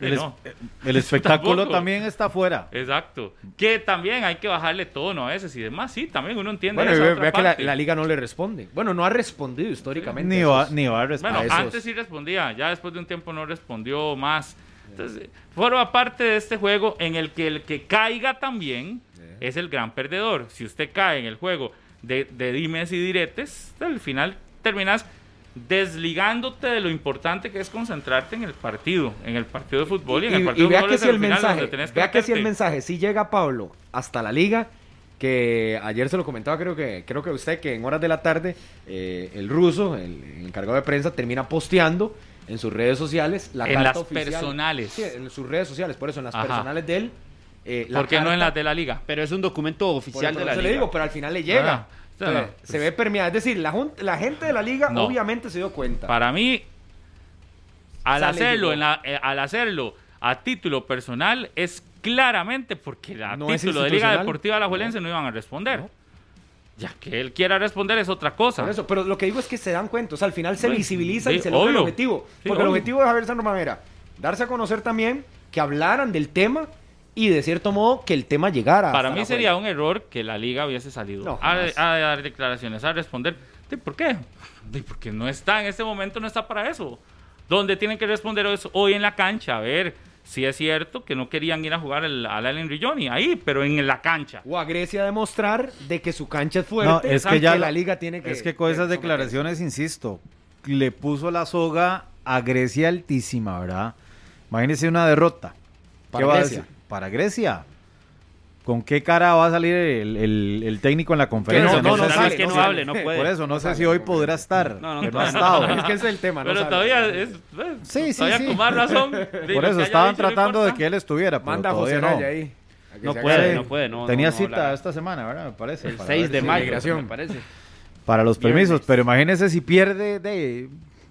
El, es- No. el espectáculo Tampoco. también está afuera. Exacto. Que también hay que bajarle tono a veces y demás. Sí, también uno entiende Bueno, y esa ve- otra vea que la, parte. la liga no le responde. Bueno, no ha respondido históricamente. Ni va, ni va a responder. Bueno, a antes sí respondía, ya después de un tiempo no respondió más. Entonces, forma parte de este juego en el que el que caiga también es el gran perdedor. Si usted cae en el juego de, de dimes y diretes, al final terminas desligándote de lo importante que es concentrarte en el partido, en el partido de fútbol y, en el partido y de vea fútbol que si el final mensaje, donde tenés que vea que si el mensaje sí llega Pablo hasta la liga, que ayer se lo comentaba creo que creo que usted que en horas de la tarde eh, el ruso, el, el encargado de prensa termina posteando en sus redes sociales la En carta las oficial. personales. Sí, en sus redes sociales, por eso en las Ajá. personales de él. eh, la ¿Por qué no en las de la liga? Pero es un documento por oficial eso de la liga. le digo, pero al final le llega. Ah, no, se ve permeada. Es decir, la, la gente de la liga No. obviamente se dio cuenta. Para mí, al Sale hacerlo, en la- eh, al hacerlo a título personal es claramente porque a título de Liga. Deportiva Alajuelense no. iban a responder. Ya que él quiera responder es otra cosa. Por eso, pero lo que digo es que se dan cuenta, o sea, al final se Bueno, visibiliza y se logra el objetivo. Sí, porque el objetivo de Javier San Román era darse a conocer también, que hablaran del tema y de cierto modo que el tema llegara. Para mí sería un error que la liga hubiese salido No, a, dar declaraciones, a responder. ¿Sí, ¿Por qué? Porque no está en este momento, no está para eso. Donde tienen que responder es hoy en la cancha, a ver si es cierto que no querían ir a jugar el, al Allen Rigioni ahí, pero en la cancha. O a Grecia demostrar de que su cancha es fuerte. No, es que ya la liga tiene que. Es que con esas que declaraciones, insisto, le puso la soga a Grecia altísima, ¿verdad? Imagínese una derrota. Para va a Grecia. decir? Para Grecia. ¿Con qué cara va a salir el, el- el técnico en la conferencia? no, no, sé no si- sale, que no hable, no puede. Por eso, no, No sé sale, si hoy podrá estar. No, no, no no. ha estado. Es que ese es el tema. no Pero sale. todavía es. Sí, sí, todavía sí. con más razón. Por eso estaban tratando de que él estuviera, pero Manda a José no. Ahí. No puede, no puede, no. Tenía cita esta semana, ¿verdad? Me parece. El para 6 ver de mayo, migración. me parece. Para los permisos, pero imagínese si pierde de...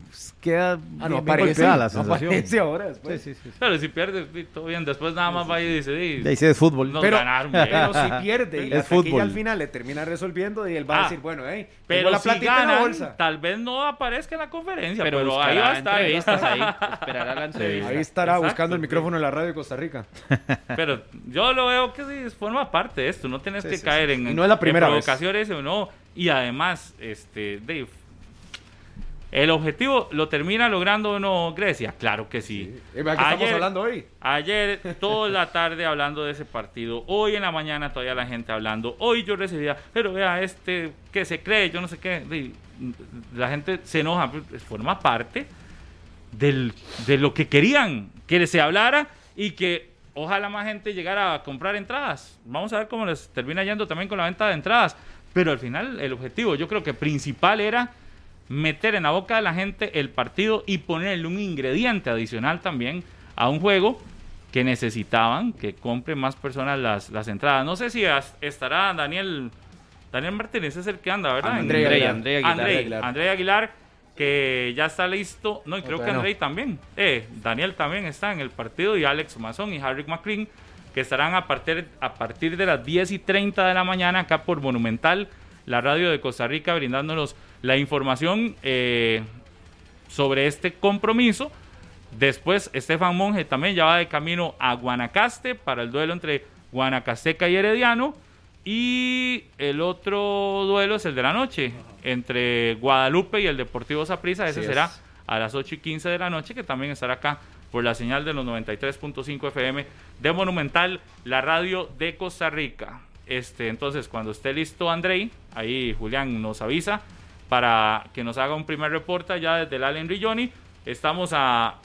pues, Queda Ah, no aparece. la no sensación. aparece ahora Sí, después. sí, sí. Pero si pierde, sí, todo bien. Después nada más va y dice. sí, sí es fútbol. Nos Pero, ganaron pero si pierde y Es fútbol. al final le termina resolviendo y él va a Ah, decir, bueno, hey, Pero la si en la ganan, bolsa. tal vez no aparezca en la conferencia, pero, Pero, ahí va a estar. entrevistas ahí. Esperará la entrevista. Ahí estará Exacto, buscando el sí. micrófono en la radio de Costa Rica. Pero yo lo veo que sí, forma parte de esto. No tienes Sí, que sí, caer sí. en, no es la primera vez. provocaciones o no. Y además, este, Dave, ¿el objetivo lo termina logrando o no Grecia? Claro que sí. Que estamos Ayer- hablando hoy. Ayer, toda la tarde hablando de ese partido. Hoy en la mañana todavía la gente hablando. Hoy yo recibía, pero vea, este, que se cree, yo no sé qué. La gente se enoja, pues, forma parte del, de lo que querían, que se hablara y que ojalá más gente llegara a comprar entradas. Vamos a ver cómo les termina yendo también con la venta de entradas. Pero al final el objetivo yo creo que principal era meter en la boca de la gente el partido y ponerle un ingrediente adicional también a un juego que necesitaban que compren más personas las, las entradas. No sé si as- estará Daniel Daniel Martínez es el que anda, ¿verdad? André Aguilar. André Aguilar. André, Aguilar. André Aguilar, que ya está listo. No, y creo que no. André también. Eh, Daniel también está en el partido y Alex Mazón y Harry McCrean, que estarán a partir, a partir de las 10 y 30 de la mañana acá por Monumental, la radio de Costa Rica, brindándonos la información eh, sobre este compromiso. Después, Estefan Monge también ya va de camino a Guanacaste para el duelo entre Guanacasteca y Herediano. Y el otro duelo es el de la noche, entre Guadalupe y el Deportivo Saprissa. Ese será es. a las 8 y 15 de la noche, que también estará acá por la señal de los 93.5 FM de Monumental, la radio de Costa Rica. Este, entonces, cuando esté listo Andrei, ahí Julián nos avisa para que nos haga un primer reporte ya desde el Allen Rigioni. Estamos a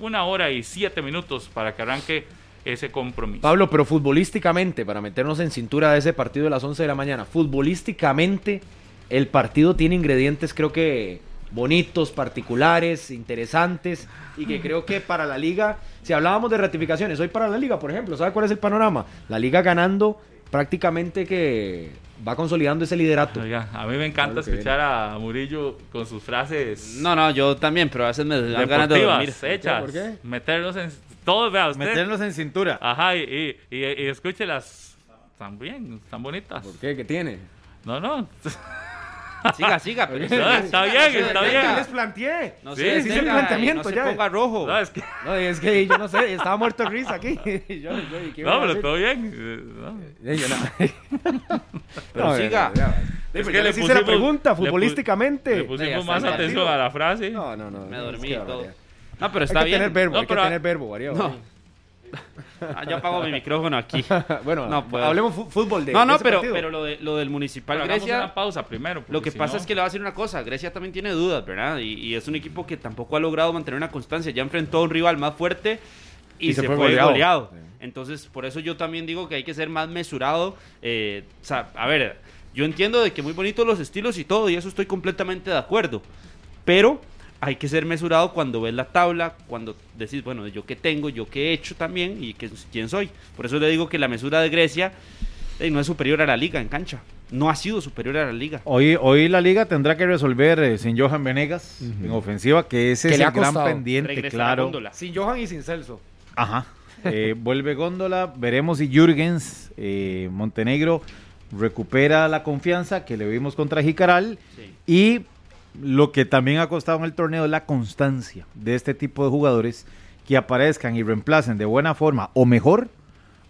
una hora y siete minutos para que arranque ese compromiso. Pablo, pero futbolísticamente, para meternos en cintura de ese partido de las 11 de la mañana, futbolísticamente el partido tiene ingredientes creo que bonitos, particulares, interesantes y que creo que para la liga, si hablábamos de ratificaciones, hoy para la liga, por ejemplo, ¿sabe cuál es el panorama? La liga ganando prácticamente que va consolidando ese liderato. Oiga, a mí me encanta escuchar a Murillo con sus frases No, no, yo también, pero a veces me dan ganas de dormir. hechas. ¿Por qué? Meterlos en... Todos, vea usted. Meterlos en cintura. Ajá, y, y, y, y escúchelas. Tan bien, tan bonitas. ¿Por qué? ¿Qué tiene? No, no. Siga, siga. Pero No, está bien, está ¿Qué les bien. planteé? no Sí, se sí, sí, el planteamiento no ya. se ponga rojo. No, es que, No, es que yo no sé, estaba muerto de risa aquí. Yo, yo, ¿qué iba no pero todo bien. no. Eh, yo no. Pero No, siga. ya, ya. Es que ya le les hice la pregunta futbolísticamente. Le No, pusimos está más atención a la frase. No, no, no. Me no, dormí y todo. No, pero Hay está que bien. tener verbo, No, hay que pero- tener verbo, María. No. Ah, yo apago mi micrófono aquí. bueno, No puedo. hablemos fútbol de No, de no, ese pero, partido. pero lo, de, lo del Municipal Pero Grecia. una pausa primero. Lo que si pasa no- es que le voy a decir una cosa, Grecia también tiene dudas, ¿verdad? Y, y es un equipo que tampoco ha logrado mantener una constancia. Ya enfrentó a un rival más fuerte y, se, fue goleado. goleado. Entonces, por eso yo también digo que hay que ser más mesurado. Eh, o sea, a ver, yo entiendo de que muy bonitos los estilos y todo, y eso estoy completamente de acuerdo. Pero hay que ser mesurado cuando ves la tabla, cuando decís, bueno, yo qué tengo, yo qué he hecho también y qué, quién soy. Por eso le digo que la mesura de Grecia eh, no es superior a la liga en cancha. No ha sido superior a la liga. Hoy, hoy la liga tendrá que resolver eh, sin Johan Venegas en ofensiva, que ese Que es el gran pendiente, Regresa la claro. góndola. Sin Johan y sin Celso. Ajá. Eh, vuelve Góndola, veremos si Jürgens eh, Montenegro recupera la confianza que le vimos contra Jicaral Sí. y lo que también ha costado en el torneo es la constancia de este tipo de jugadores que aparezcan y reemplacen de buena forma o mejor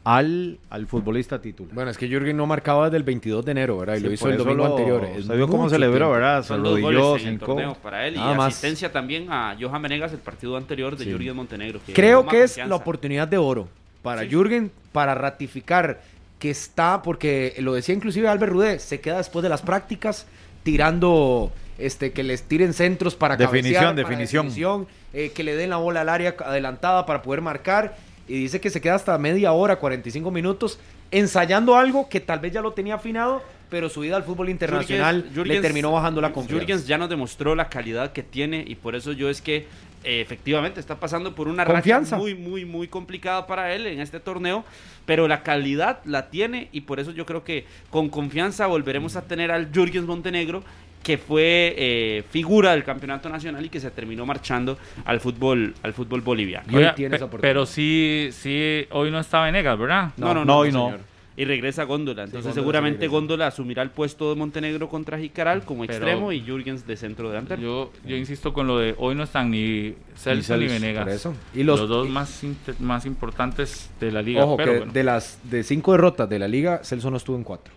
al, al futbolista titular. Bueno, es que Jürgen no marcaba desde el 22 de enero, ¿verdad? Y Sí, lo hizo el domingo lo- anterior. Es vio cómo celebró. ¿verdad? Se Son dos goles en el hincó. torneo para él y más. asistencia también a Johan Venegas el partido anterior de Sí. Jürgen Montenegro. que Creo que es confianza. la oportunidad de oro para Sí. Jürgen para ratificar que está, porque lo decía inclusive Albert Rudé, se queda después de las prácticas tirando este que les tiren centros para Definición, cabecear, para definición. eh, que le den la bola al área adelantada para poder marcar y dice que se queda hasta media hora, 45 minutos ensayando algo que tal vez ya lo tenía afinado, pero su ida al fútbol internacional Jürgens- le terminó bajando la confianza. Jürgens ya nos demostró la calidad que tiene y por eso yo es que eh, efectivamente está pasando por una Confianza. racha muy, muy, muy complicada para él en este torneo, pero la calidad la tiene y por eso yo creo que con confianza volveremos a tener al Jürgens Montenegro que fue eh, figura del campeonato nacional y que se terminó marchando al fútbol al fútbol boliviano. Y hoy Oiga, tiene pe- esa oportunidad. pero sí, sí, hoy no está Venegas, ¿verdad? No, no, no, no, hoy no, no. señor. Y regresa Góndola. Entonces Góndola seguramente. Góndola asumirá el puesto de Montenegro contra Jicaral como Pero- extremo y Jürgens de centro delantero. Yo, yo insisto con lo de hoy no están ni Celso ni, Venegas. eso. Y los- los, dos más, más importantes de la liga. Ojo, pero que bueno. de las de cinco derrotas de la liga, Celso no estuvo en cuatro.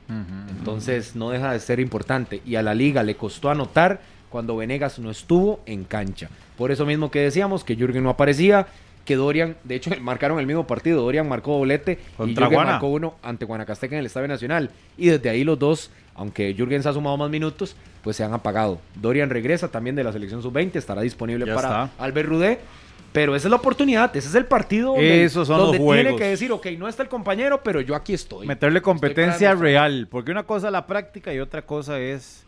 Entonces no deja de ser importante. Y a la liga le costó anotar cuando Venegas no estuvo en cancha. Por eso mismo que decíamos que Jürgen no aparecía, que Dorian, de hecho marcaron el mismo partido, Dorian marcó doblete y Contra Jürgen Guana. marcó uno ante Guanacasteca en el Estadio Nacional. Y desde ahí los dos, aunque Jürgen se ha sumado más minutos, pues se han apagado. Dorian regresa también de la selección sub-20, estará disponible Ya para está. Albert Rudé. Pero esa es la oportunidad, ese es el partido donde, Esos son donde los tiene juegos. que decir, ok, no está el compañero, pero yo aquí estoy. Meterle competencia Estoy real, porque una cosa es la práctica y otra cosa es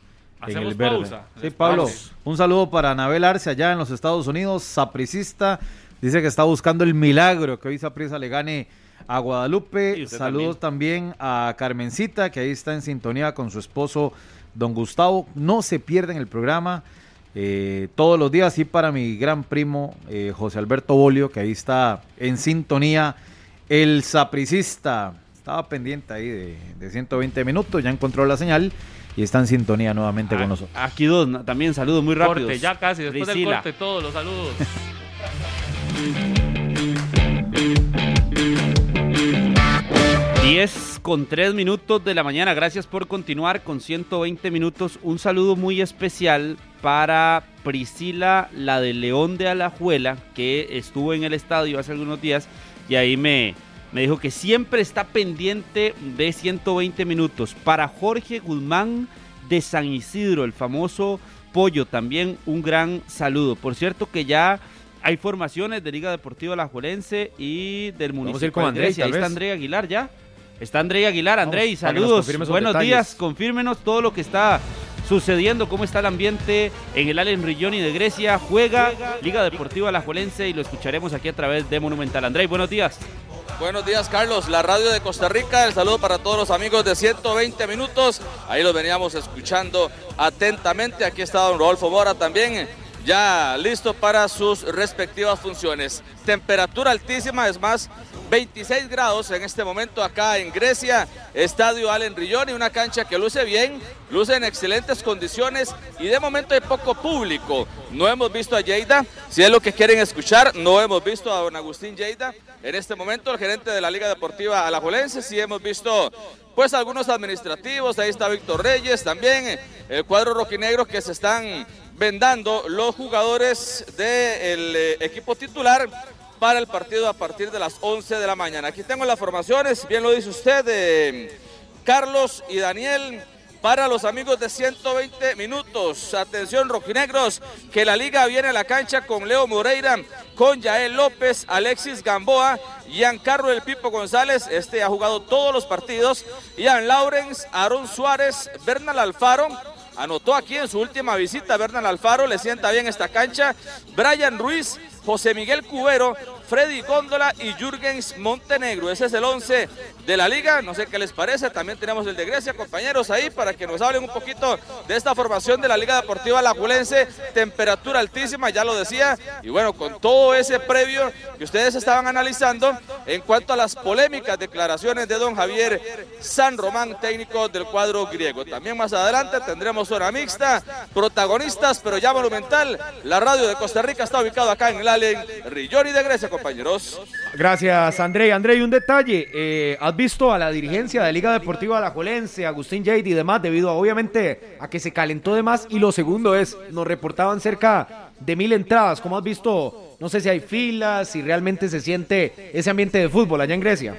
en el verde. pausa. Sí, Pablo, un saludo para Anabel Arce allá en los Estados Unidos, sapricista, dice que está buscando el milagro que hoy Saprissa le gane a Guadalupe. Saludos también. a Carmencita, que ahí está en sintonía con su esposo Don Gustavo. No se pierden el programa eh, todos los días y para mi gran primo eh, José Alberto Bolio, que ahí está en sintonía. El sapricista estaba pendiente ahí de, de 120 minutos, ya encontró la señal y está en sintonía nuevamente Ah, con nosotros. Aquí dos, también saludos muy rápidos. Corte, ya casi, después Priscila. del corte, todos los saludos. 10 con 3 minutos de la mañana. Gracias por continuar con 120 minutos. Un saludo muy especial para Priscila, la de León de Alajuela, que estuvo en el estadio hace algunos días y ahí me, me dijo que siempre está pendiente de 120 minutos. Para Jorge Guzmán de San Isidro, el famoso Pollo, también un gran saludo. Por cierto que ya hay formaciones de Liga Deportiva Alajuelense y del Vamos a ir municipio con de tal Ahí está. André Aguilar ya. Está André Aguilar. Nos saludos. Buenos detalles. días. Confírmenos todo lo que está sucediendo, cómo está el ambiente en el Allen Rigioni de Grecia. Juega Liga Deportiva Alajuelense y lo escucharemos aquí a través de Monumental. Andrei, buenos días. Buenos días, Carlos. La radio de Costa Rica. El saludo para todos los amigos de 120 minutos. Ahí los veníamos escuchando atentamente. Aquí está don Rodolfo Mora también, ya listo para sus respectivas funciones. Temperatura altísima, es más, 26 grados en este momento acá en Grecia, Estadio Allen Rilloni, una cancha que luce bien, luce en excelentes condiciones y de momento hay poco público. No hemos visto a Lleida, si es lo que quieren escuchar, no hemos visto a don Agustín Lleida. En este momento el gerente de la Liga Deportiva Alajuelense, sí hemos visto pues algunos administrativos, ahí está Víctor Reyes, también el cuadro rojinegro que se están vendando los jugadores del eh, equipo titular para el partido a partir de las 11 de la mañana. Aquí tengo las formaciones, bien lo dice usted, de Carlos y Daniel para los amigos de 120 minutos. Atención, rojinegros, que la liga viene a la cancha con Leo Moreira, con Yael López, Alexis Gamboa, Giancarlo El Pipo González, este ha jugado todos los partidos, Ian Laurens, Aaron Suárez, Bernal Alfaro, anotó aquí en su última visita, Bernal Alfaro, le sienta bien esta cancha, Brian Ruiz, José Miguel Cubero, Freddy Góndola y Jürgens Montenegro. Ese es el 11 de la liga. No sé qué les parece. También tenemos el de Grecia, compañeros, ahí para que nos hablen un poquito de esta formación de la Liga Deportiva Lajulense. Temperatura altísima, ya lo decía. Y bueno, con todo ese previo que ustedes estaban analizando en cuanto a las polémicas declaraciones de don Javier San Román, técnico del cuadro griego. También más adelante tendremos hora mixta, protagonistas, pero ya monumental. La radio de Costa Rica está ubicada acá en el Allen Rilloni de Grecia compañeros. Gracias, André. André, y un detalle. Eh, ¿Has visto a la dirigencia de Liga Deportiva Alajuelense, Agustín Jade y demás, debido obviamente a que se calentó de más? Y lo segundo es, nos reportaban cerca de mil entradas. ¿Cómo has visto? No sé si hay filas, si realmente se siente ese ambiente de fútbol allá en Grecia.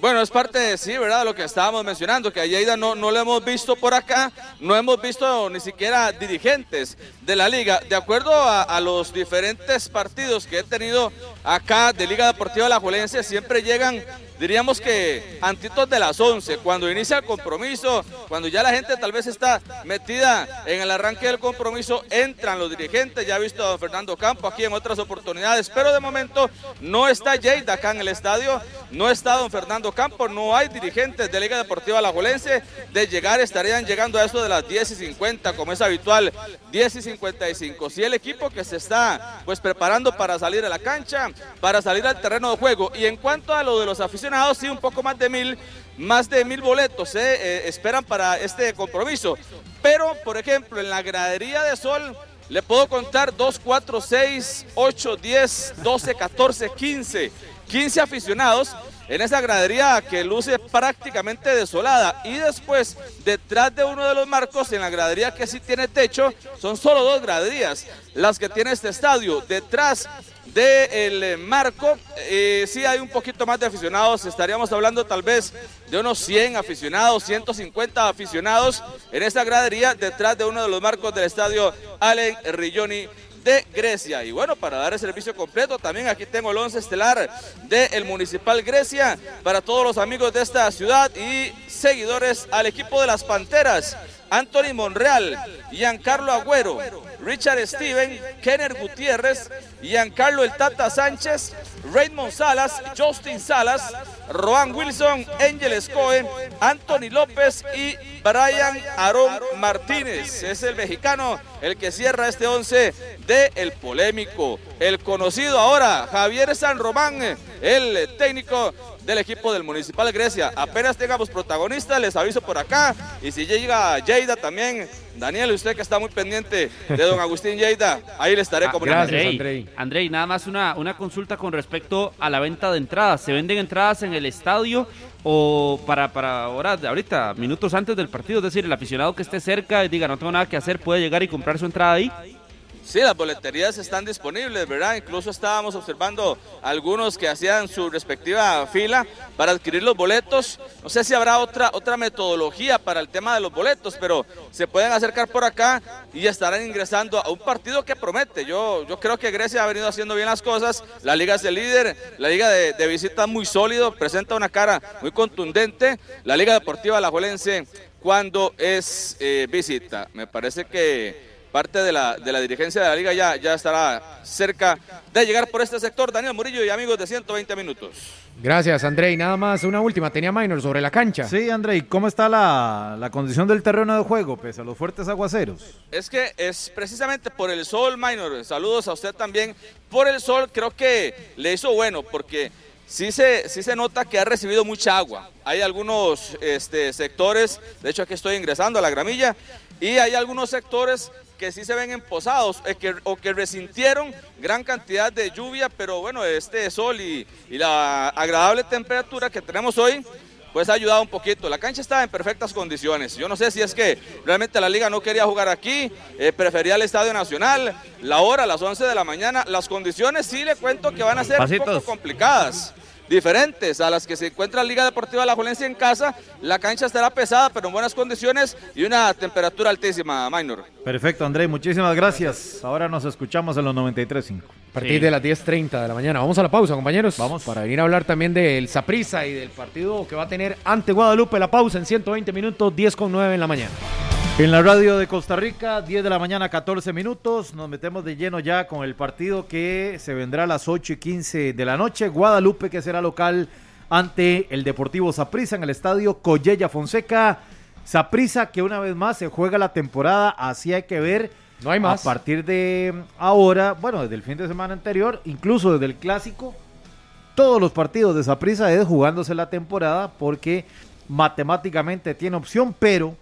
Bueno, es parte de sí, ¿verdad? Lo que estábamos mencionando, que a Lleida no, no lo hemos visto por acá, no hemos visto ni siquiera dirigentes de la liga. De acuerdo a, los diferentes partidos que he tenido acá de Liga Deportiva La Juelense, siempre llegan diríamos que antitos de las 11, cuando inicia el compromiso, cuando ya la gente tal vez está metida en el arranque del compromiso, entran los dirigentes, ya he visto a don Fernando Campo aquí en otras oportunidades, pero de momento no está Jade acá en el estadio, no está don Fernando Campo, no hay dirigentes de Liga Deportiva Alajuelense, de llegar estarían llegando a eso de las 10 y 50, como es habitual, 10 y 55. Si el equipo que se está pues preparando para salir a la cancha, para salir al terreno de juego, y en cuanto a lo de los aficionados, sí, un poco más de mil, más de mil boletos eh, eh, esperan para este compromiso. Pero, por ejemplo, en la gradería de Sol le puedo contar 2, 4, 6, 8, 10, 12, 14, 15, 15 aficionados en esa gradería que luce prácticamente desolada. Y después, detrás de uno de los marcos, en la gradería que sí tiene techo, son solo dos graderías las que tiene este estadio. Detrás del eh, marco. Eh, sí hay un poquito más de aficionados, estaríamos hablando tal vez de unos 100 aficionados, 150 aficionados en esta gradería detrás de uno de los marcos del estadio Allen Rilloni de Grecia. Y bueno, para dar el servicio completo, también aquí tengo el 11 estelar del Municipal Grecia para todos los amigos de esta ciudad y seguidores al equipo de las Panteras. Anthony Monreal, Giancarlo Agüero, Richard Steven, Kenner Gutiérrez, Giancarlo El Tata Sánchez, Raymond Salas, Justin Salas, Roan Wilson, Angel Escoe, Anthony López y Brian Aarón Martínez. Es el mexicano el que cierra este once de el polémico, el conocido ahora Javier San Román, el técnico del equipo del Municipal Grecia. Apenas tengamos protagonistas, les aviso por acá. Y si llega Lleida también, Daniel, usted que está muy pendiente de don Agustín Lleida, ahí le estaré ah, comunicando. Gracias, Andrei. nada más una, una consulta con respecto a la venta de entradas. ¿Se venden entradas en el estadio o para, para ahora, ahorita, minutos antes del partido? Es decir, el aficionado que esté cerca y diga, no tengo nada que hacer, puede llegar y comprar su entrada ahí. Sí, las boleterías están disponibles, ¿verdad? Incluso estábamos observando algunos que hacían su respectiva fila para adquirir los boletos. No sé si habrá otra, otra metodología para el tema de los boletos, pero se pueden acercar por acá y estarán ingresando a un partido que promete. Yo, yo creo que Grecia ha venido haciendo bien las cosas. La liga es el líder, la liga de, visita muy sólido, presenta una cara muy contundente. La liga deportiva La Juelense cuando es eh, visita. Me parece que parte de la, de la dirigencia de la liga ya, ya estará cerca de llegar por este sector. Daniel Murillo y amigos de 120 minutos. Gracias, André. Y nada más, una última. Tenía Minor sobre la cancha. Sí, André. ¿Cómo está la, la, condición del terreno de juego, pese a los fuertes aguaceros? Es que es precisamente por el sol, Minor. Saludos a usted también. Por el sol, creo que le hizo bueno, porque sí se, sí se nota que ha recibido mucha agua. Hay algunos este, sectores, de hecho aquí estoy ingresando a la gramilla, y hay algunos sectores que sí se ven emposados eh, que, o que resintieron gran cantidad de lluvia, pero bueno, este sol y, y la agradable temperatura que tenemos hoy pues ha ayudado un poquito. La cancha está en perfectas condiciones. Yo no sé si es que realmente la liga no quería jugar aquí, eh, prefería el Estadio Nacional, la hora, las 11 de la mañana. Las condiciones sí le cuento que van a ser un poco complicadas diferentes a las que se encuentra la Liga Deportiva La Juelense en casa. La cancha estará pesada, pero en buenas condiciones y una temperatura altísima, Minor. Perfecto, André, muchísimas gracias. Ahora nos escuchamos en los 93.5. A partir de las 10.30 de la mañana. Vamos a la pausa, compañeros. Vamos. Para venir a hablar también del Saprisa y del partido que va a tener ante Guadalupe. La pausa en 120 minutos, 10 con 9 en la mañana. En la radio de Costa Rica, 10 de la mañana, 14 minutos. Nos metemos de lleno ya con el partido que se vendrá a las 8 y 15 de la noche. Guadalupe, que será local ante el Deportivo Saprissa en el estadio Collella Fonseca. Saprissa, que una vez más se juega la temporada, así hay que ver. No hay más. A partir de ahora, bueno, desde el fin de semana anterior, incluso desde el clásico, todos los partidos de Saprissa es jugándose la temporada porque matemáticamente tiene opción, pero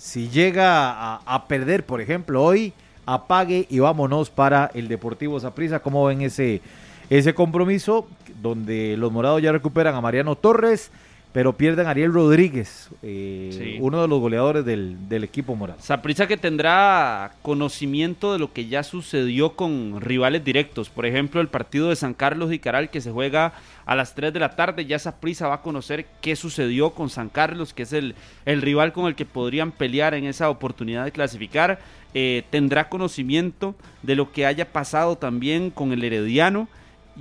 si llega a, perder, por ejemplo, hoy, apague y vámonos para el Deportivo Zaprisa. ¿Cómo ven ese, ese compromiso? Donde los morados ya recuperan a Mariano Torres, pero pierden a Ariel Rodríguez, eh, sí. uno de los goleadores del, del equipo morado. Zaprisa que tendrá conocimiento de lo que ya sucedió con rivales directos. Por ejemplo, el partido de San Carlos y Caral que se juega a las 3 de la tarde. Ya Zaprisa va a conocer qué sucedió con San Carlos, que es el, el rival con el que podrían pelear en esa oportunidad de clasificar. Eh, tendrá conocimiento de lo que haya pasado también con el Herediano.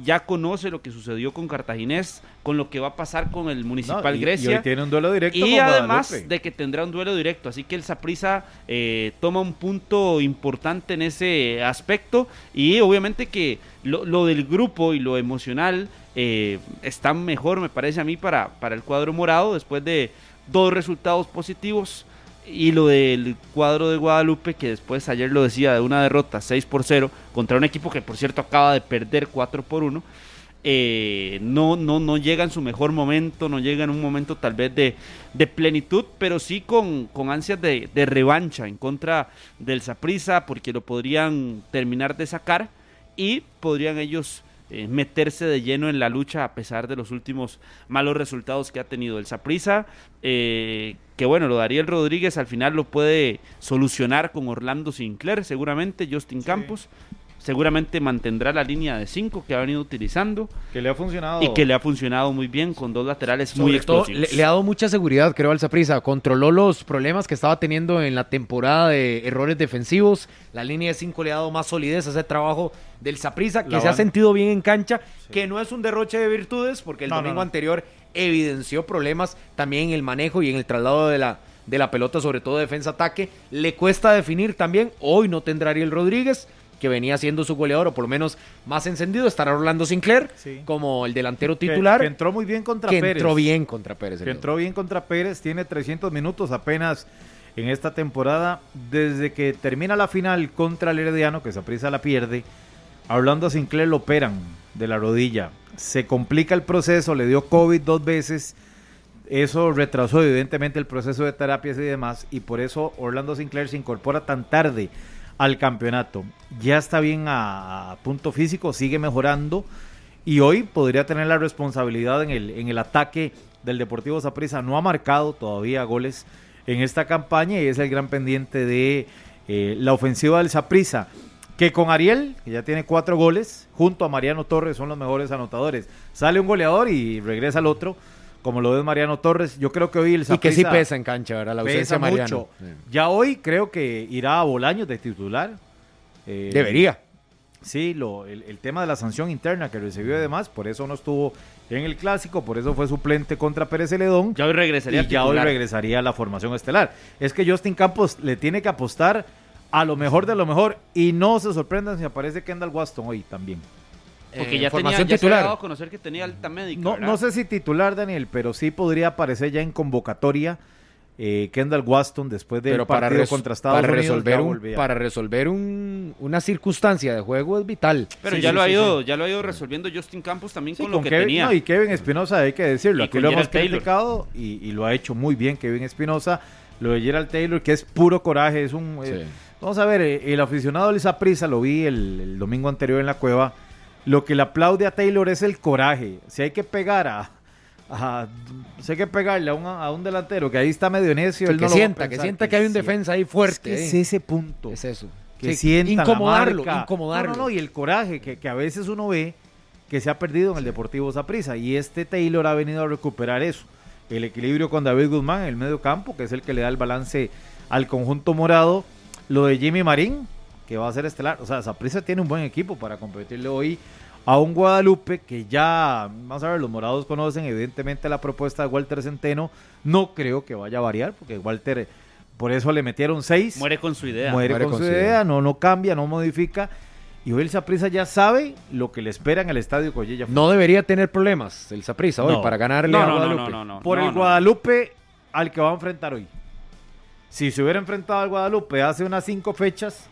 Ya conoce lo que sucedió con Cartaginés, con lo que va a pasar con el Municipal no, y, Grecia. Y hoy tiene un duelo directo. Y además Guadalupe. de que tendrá un duelo directo. Así que el Saprisa eh, toma un punto importante en ese aspecto. Y obviamente que lo, lo del grupo y lo emocional eh, está mejor, me parece a mí, para, para el cuadro morado después de dos resultados positivos. Y lo del cuadro de Guadalupe, que después ayer lo decía, de una derrota 6 por 0 contra un equipo que por cierto acaba de perder 4 por 1. Eh, no, no, no llega en su mejor momento, no llega en un momento tal vez de, de plenitud, pero sí con, con ansias de, de, revancha en contra del Saprisa, porque lo podrían terminar de sacar y podrían ellos eh, meterse de lleno en la lucha a pesar de los últimos malos resultados que ha tenido el Saprisa. Eh, que bueno, lo daría el Rodríguez al final lo puede solucionar con Orlando Sinclair, seguramente Justin sí. Campos. Seguramente mantendrá la línea de 5 que ha venido utilizando. Que le ha funcionado. Y que le ha funcionado muy bien con dos laterales Sobre muy explosivos. Le, le, ha dado mucha seguridad, creo, al Saprissa. Controló los problemas que estaba teniendo en la temporada de errores defensivos. La línea de 5 le ha dado más solidez a ese trabajo del Saprissa, que la se van. ha sentido bien en cancha, sí. que no es un derroche de virtudes, porque el no, domingo no, no. anterior evidenció problemas también en el manejo y en el traslado de la, de la pelota, sobre todo defensa-ataque. Le cuesta definir también. Hoy no tendrá Ariel Rodríguez que venía siendo su goleador, o por lo menos más encendido, estará Orlando Sinclair sí. como el delantero titular. Que, que, entró muy bien contra que Pérez. entró bien contra Pérez. Que entró bien contra Pérez, tiene 300 minutos apenas en esta temporada. Desde que termina la final contra el Herediano, que esa prisa la pierde, a Orlando Sinclair lo operan de la rodilla. Se complica el proceso, le dio COVID dos veces. Eso retrasó evidentemente el proceso de terapias y demás, y por eso Orlando Sinclair se incorpora tan tarde al campeonato. Ya está bien a, punto físico, sigue mejorando y hoy podría tener la responsabilidad en el, en el ataque del Deportivo Zaprisa. No ha marcado todavía goles en esta campaña y es el gran pendiente de eh, la ofensiva del Zaprisa. Que con Ariel, que ya tiene cuatro goles, junto a Mariano Torres son los mejores anotadores. Sale un goleador y regresa el otro como lo es Mariano Torres. Yo creo que hoy el Saprissa Y que sí pesa en cancha, ¿verdad? La ausencia de Mariano. Mucho. Sí. Ya hoy creo que irá a Bolaños de titular. Eh, Debería. Sí, lo, el, el, tema de la sanción interna que recibió además, por eso no estuvo en el clásico, por eso fue suplente contra Pérez Celedón. Ya hoy regresaría. Y ya hoy regresaría a la formación estelar. Es que Justin Campos le tiene que apostar a lo mejor de lo mejor y no se sorprendan si aparece Kendall Waston hoy también. Porque eh, ya, tenía, ya titular. se había dado a conocer que tenía alta médica. No, no, sé si titular, Daniel, pero sí podría aparecer ya en convocatoria eh, Kendall Waston después del Pero para, partido res- contra Estados para Unidos. resolver, un, para resolver un- una circunstancia de juego es vital. Pero Sí, ya sí, lo ha sí, ido, ya lo ha ido resolviendo Justin Campos también Sí, con lo con que Kevin, tenía. no, y Kevin Espinosa, hay que decirlo. Y Aquí con lo hemos Gerald Taylor. criticado y, y lo ha hecho muy bien Kevin Espinosa. Lo de Gerald Taylor, que es puro coraje, es un... eh, vamos a ver, eh, el aficionado de Prisa lo vi el, el domingo anterior en la cueva. Lo que le aplaude a Taylor es el coraje. Si hay que pegar a... a- si hay que pegarle a un, a un delantero que ahí está medio necio, Sí, él que no lo sienta, que sienta que hay un defensa ahí Es fuerte. que es eh. ese punto. Es eso. que Sí, sienta la incomodarlo, marca. incomodarlo. No, no, no, y el coraje que, que a veces uno ve que se ha perdido en el Deportivo Saprissa. Y este Taylor ha venido a recuperar eso. El equilibrio con David Guzmán en el medio campo, que es el que le da el balance al conjunto morado. Lo de Jimmy Marín, que va a ser estelar. O sea, Saprissa tiene un buen equipo para competirle hoy a un Guadalupe que ya, vamos a ver, los morados conocen evidentemente la propuesta de Walter Centeno. No creo que vaya a variar, porque Walter, por eso le metieron seis Muere con su idea. muere, Muere con, con su su idea, idea. no, no cambia, no modifica. Y hoy el Saprissa ya sabe lo que le espera en el estadio Collella. No debería tener problemas el Saprissa hoy No. para ganarle No, a no, no, Guadalupe. no, no, no. por no, el no. Guadalupe al que va a enfrentar hoy. Si se hubiera enfrentado al Guadalupe hace unas cinco fechas,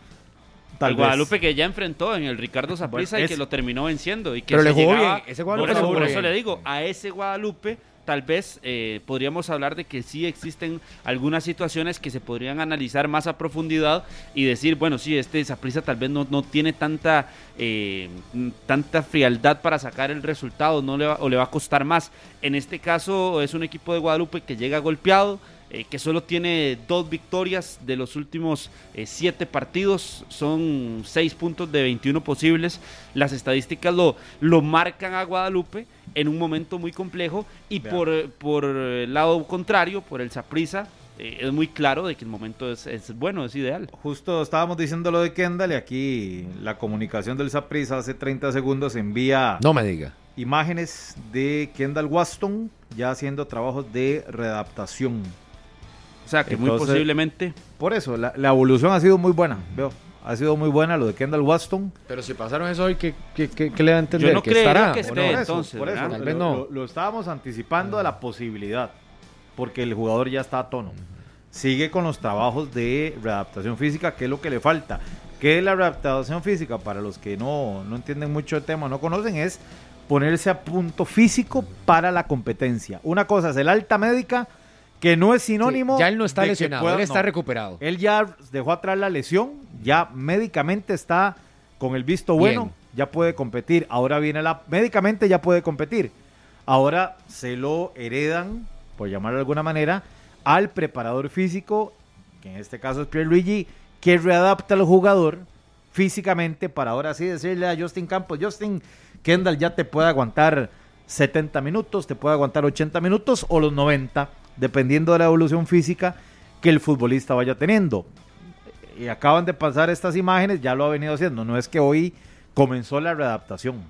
tal vez. Guadalupe que ya enfrentó en el Ricardo Bueno, y que lo terminó venciendo. Y que Pero le jugó llegaba- bien, ese Por Guadalupe eso, le jugó por eso le digo, a ese Guadalupe tal vez eh, podríamos hablar de que sí existen algunas situaciones que se podrían analizar más a profundidad y decir, bueno, sí, este Saprissa tal vez no, no tiene tanta, eh, tanta frialdad para sacar el resultado no le va- o le va a costar más. En este caso es un equipo de Guadalupe que llega golpeado, eh, que solo tiene dos victorias de los últimos eh, siete partidos, son seis puntos de 21 posibles. Las estadísticas lo, lo marcan a Guadalupe en un momento muy complejo y por, eh, por el lado contrario, por el Saprissa, es muy claro de que el momento es, es bueno, es ideal. Justo estábamos diciendo lo de Kendall y aquí la comunicación del Saprissa hace 30 segundos envía No me diga. imágenes de Kendall Waston ya haciendo trabajos de readaptación. O sea que muy Entonces- posiblemente Por eso, la, la evolución ha sido muy buena, veo. Ha sido muy buena lo de Kendall Waston. Pero si pasaron eso hoy, ¿qué, qué, qué- qué le da a entender? Yo no ¿Que estará que esté. no? por eso, entonces, por eso, vez lo, no. lo- lo estábamos anticipando de la posibilidad, porque el jugador ya está a tono. Sigue con los trabajos de readaptación física, que es lo que le falta. ¿Qué es la readaptación física? Para los que no, no entienden mucho el tema, no conocen, es ponerse a punto físico para la competencia. Una cosa es el alta médica, que no es sinónimo. Sí, ya él no está lesionado, pueda- él está no. recuperado. Él ya dejó atrás la lesión, ya médicamente está con el visto bueno, Bien. ya puede competir. Ahora viene la médicamente ya puede competir. Ahora se lo heredan, por llamarlo de alguna manera, al preparador físico, que en este caso es Pierluigi, que readapta al jugador físicamente para ahora sí decirle a Justin Campos, Justin Kendall ya te puede aguantar 70 minutos, te puede aguantar 80 minutos o los 90, dependiendo de la evolución física que el futbolista vaya teniendo. Y acaban de pasar estas imágenes, ya lo ha venido haciendo. No es que hoy comenzó la readaptación,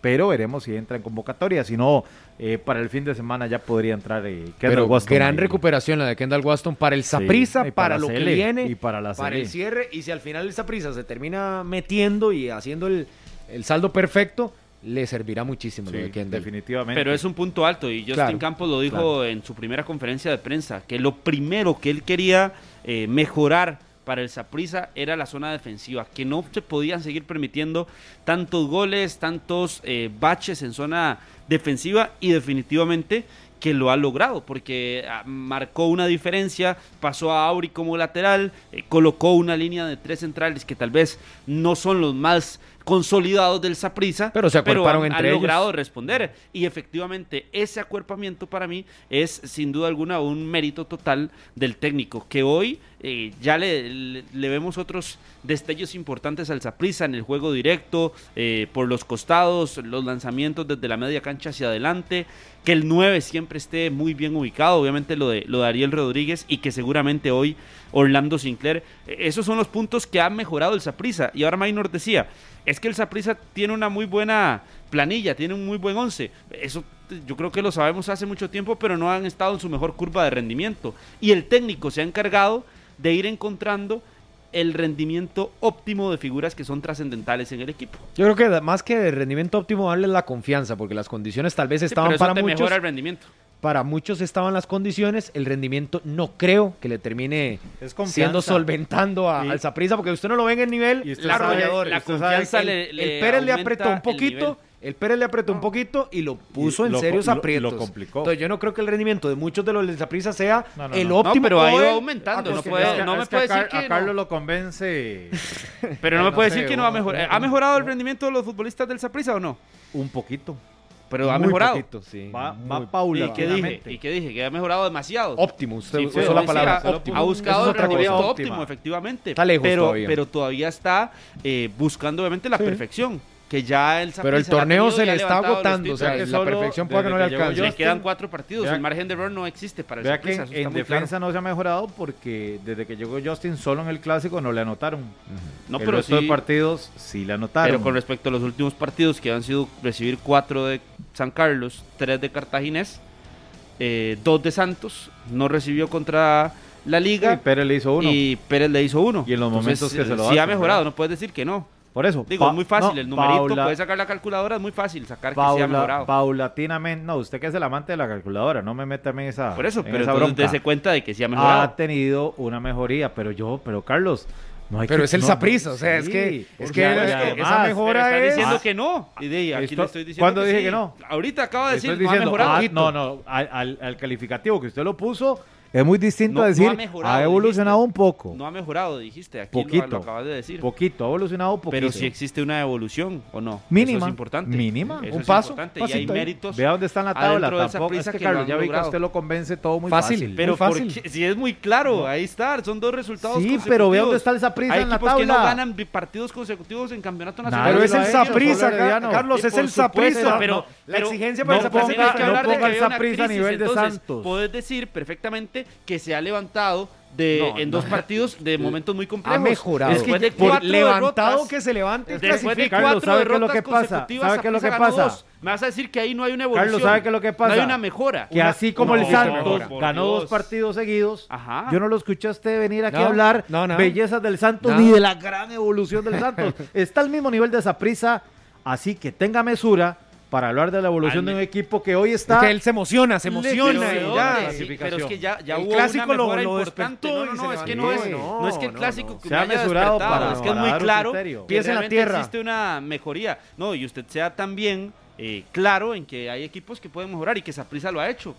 pero veremos si entra en convocatoria. Si no, eh, para el fin de semana ya podría entrar eh, Kendall Pero Waston gran ahí. recuperación la de Kendall Waston para el Saprissa, y para, para lo que viene, y para la CL. el cierre. Y si al final el Saprissa se termina metiendo y haciendo el, el saldo perfecto, le servirá muchísimo Sí, lo de Kendall. definitivamente. Pero es un punto alto y Justin Claro, Campos lo dijo claro. en su primera conferencia de prensa, que lo primero que él quería eh, mejorar para el Saprissa era la zona defensiva, que no se podían seguir permitiendo tantos goles, tantos eh, baches en zona defensiva y definitivamente que lo ha logrado porque ah, marcó una diferencia, pasó a Auri como lateral, eh, colocó una línea de tres centrales que tal vez no son los más consolidados del Saprissa, Pero se acuerparon han, entre han ellos. logrado responder. Y efectivamente, ese acuerpamiento para mí es sin duda alguna un mérito total del técnico, que hoy eh, ya le, le- le vemos otros destellos importantes al Saprissa en el juego directo, eh, por los costados, los lanzamientos desde la media cancha hacia adelante, que el 9 siempre esté muy bien ubicado, obviamente lo de, lo de Ariel Rodríguez y que seguramente hoy Orlando Sinclair, eh, esos son los puntos que ha mejorado el Saprissa. Y ahora Maynor decía, es que el Saprissa tiene una muy buena planilla, tiene un muy buen once. Eso yo creo que lo sabemos hace mucho tiempo, pero no han estado en su mejor curva de rendimiento. Y el técnico se ha encargado de ir encontrando el rendimiento óptimo de figuras que son trascendentales en el equipo. Yo creo que más que de rendimiento óptimo, darle la confianza, porque las condiciones tal vez Sí, estaban pero eso para te muchos. mejora el rendimiento. Para muchos estaban las condiciones, el rendimiento no creo que le termine siendo solventando a, al Zaprisa, porque usted no lo ve en el nivel Y la sabe- la confianza le- el, le el Pérez le apretó un poquito, el Pérez le apretó un poquito y lo puso Y en lo serios lo- aprietos. lo complicó. Entonces yo no creo que el rendimiento de muchos de los del Zaprisa sea No, no, el óptimo. No, pero ha ido aumentando, Ah, no pues, puede- es que- no me puede a, decir que a no. Carlos lo convence Pero no me No puede sé, decir que no ha un- mejorado. un- ¿Ha mejorado el rendimiento de los futbolistas del Saprissa o no? un poquito. Pero ha muy mejorado. poquito, sí, Va, va ¿Y qué dije? ¿Y qué dije? Que ha mejorado demasiado. óptimo. Usted Sí, usó la sí, palabra ha, óptimo. ha Eso buscado el rendimiento óptimo, efectivamente. Está lejos pero, todavía. pero todavía está eh, buscando obviamente la Sí. perfección. Que ya el Pero el torneo se y le está agotando. O sea, que la perfección puede que no le alcance. Le quedan cuatro partidos. vea- el margen de error no existe para el Vea que en muy defensa claro. no se ha mejorado porque desde que llegó Justin solo en el clásico no le anotaron. No, el pero resto sí, de partidos sí le anotaron. pero con respecto a los últimos partidos que han sido recibir cuatro de San Carlos, tres de Cartaginés, eh, dos de Santos, no recibió contra la Liga. Sí, Pérez le hizo uno. Y Pérez le hizo uno. Y en los momentos que se lo Sí ha mejorado, ¿verdad? no puedes decir que no. Por eso. Digo, pa- es muy fácil, no, el numerito, Paula- puedes sacar la calculadora, es muy fácil sacar que sí ha Paula- mejorado. paulatinamente, no, usted que es el amante de la calculadora, no me meta en esa Por eso, en pero esa entonces bronca. dése cuenta de que sí ha mejorado. Ha tenido una mejoría, pero yo, pero Carlos, no hay Pero que- es el no, o sea, es que- es que además- esa mejora Pero está es- diciendo Ah, que no. Y de ahí, aquí Esto- le estoy diciendo ¿cuándo que dije sí. que no? Ahorita acaba de decir, no ha diciendo, mejorado. ah, no, no, al, al- al calificativo que usted lo puso es muy distinto No, a no decir, ha mejorado, ha evolucionado dijiste. un poco, No ha mejorado, dijiste. Aquí poquito, lo, acabas de decir. poquito, ha evolucionado un poquito. Pero si existe una evolución o no. Mínima, Eso es importante. mínima, Eso un es paso, importante. Y hay méritos. Vea dónde está en la tabla, tampoco, es prisa que que lo Carlos, que usted lo convence todo muy Fácil. fácil. Pero Muy fácil. porque- si es muy claro, ahí está, son dos resultados Sí, pero vea dónde está el Saprissa Hay en la equipos que no tabla. ganan partidos consecutivos en campeonato nacional. Pero es el Herediano. Carlos, es el Saprissa. pero- la exigencia no para el que no hablar de ponga el Saprissa a nivel de Santos. Puedes decir perfectamente que se ha levantado de, No, en no. dos partidos de momentos muy ha complejos. mejorado. Después de Por cuatro levantado derrotas, que se levante, Después de clasifica. Carlos, cuatro ¿sabe qué es lo derrotas que pasa? consecutivas, ¿Sabe qué es lo que pasa? dos. Me vas a decir que ahí no hay una evolución. Carlos, ¿sabe qué es lo que pasa? No hay una mejora. Que Una- así como el No, Santos por ganó Dios. dos partidos seguidos, Ajá. yo no lo escuché a usted venir aquí No, a hablar no, no. bellezas del Santos No. ni de la gran evolución del Santos. Está al mismo nivel de esa prisa, así que tenga mesura para hablar de la evolución Al de un equipo que hoy Es está... que él se emociona, se Pero emociona ¿de y dónde? ya. Sí, pero es que ya, ya El hubo clásico una lo- lo importante. No, es que no es, No, no es que el clásico no. que Se ha haya mesurado despertado, para- es que es muy claro Pies en la tierra. existe una mejoría. No, y usted sea también eh, claro en que hay equipos que pueden mejorar y que Saprissa lo ha hecho.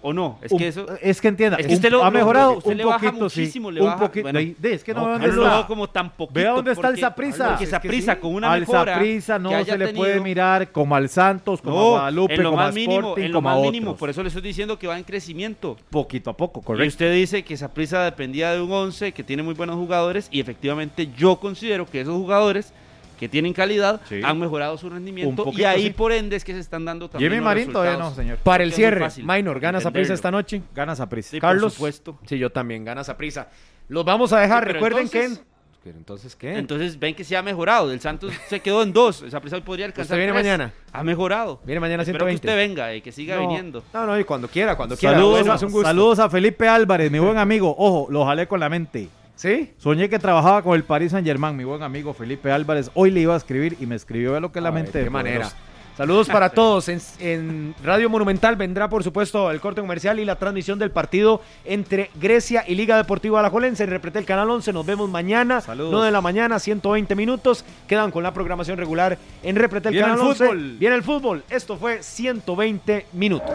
¿O no? Es un- que eso... es que entienda, Es que un- usted lo- ha mejorado usted un le baja poquito, sí, muchísimo, le un baja- poquito. bueno. es que no, No, dónde no está. como tan poquito. Vea dónde está el Saprissa. Porque Saprissa sí. con una al mejora Saprissa no que haya se le puede mirar como al Santos, como a No, Guadalupe, en lo como a más mínimo, Sporting, en lo como a más mínimo. Por eso le estoy diciendo que va en crecimiento. Poquito a poco, Y correcto. usted dice que Saprissa dependía de un 11 que tiene muy buenos jugadores y efectivamente yo considero que esos jugadores que tienen calidad Sí. han mejorado su rendimiento Un poquito, y ahí sí. por ende es que se están dando también Jimmy Marín todavía no, señor. Para el cierre, Minor, ¿gana esa prisa esta noche? Gana Saprissa. Sí, Carlos. por supuesto. Sí, yo también, gana esa prisa. Los vamos a dejar, recuerden entonces- que... ¿Pero entonces qué? Entonces ven que se ha mejorado. El Santos se quedó en dos. Esa prisa podría alcanzar. ¿Usted viene tres. mañana? Ha mejorado. Viene mañana Espero 120. que usted venga y que siga No, viniendo. No, no, y cuando quiera, cuando quiera. Saludos, Bueno, a, es un gusto. saludos a Felipe Álvarez, mi buen amigo. Ojo, lo jalé con la mente. ¿Sí? Soñé que trabajaba con el Paris Saint Germain, mi buen amigo Felipe Álvarez. Hoy le iba a escribir y me escribió de lo que es la mente. qué manera. Saludos para todos. En, en Radio Monumental vendrá, por supuesto, el corte comercial y la transmisión del partido entre Grecia y Liga Deportiva Alajuelense. Repreté el Canal 11. Nos vemos mañana, Saludos. 9 de la mañana, 120 minutos. Quedan con la programación regular en Repretel Viene Canal el 11. fútbol. Viene el fútbol. Esto fue 120 minutos.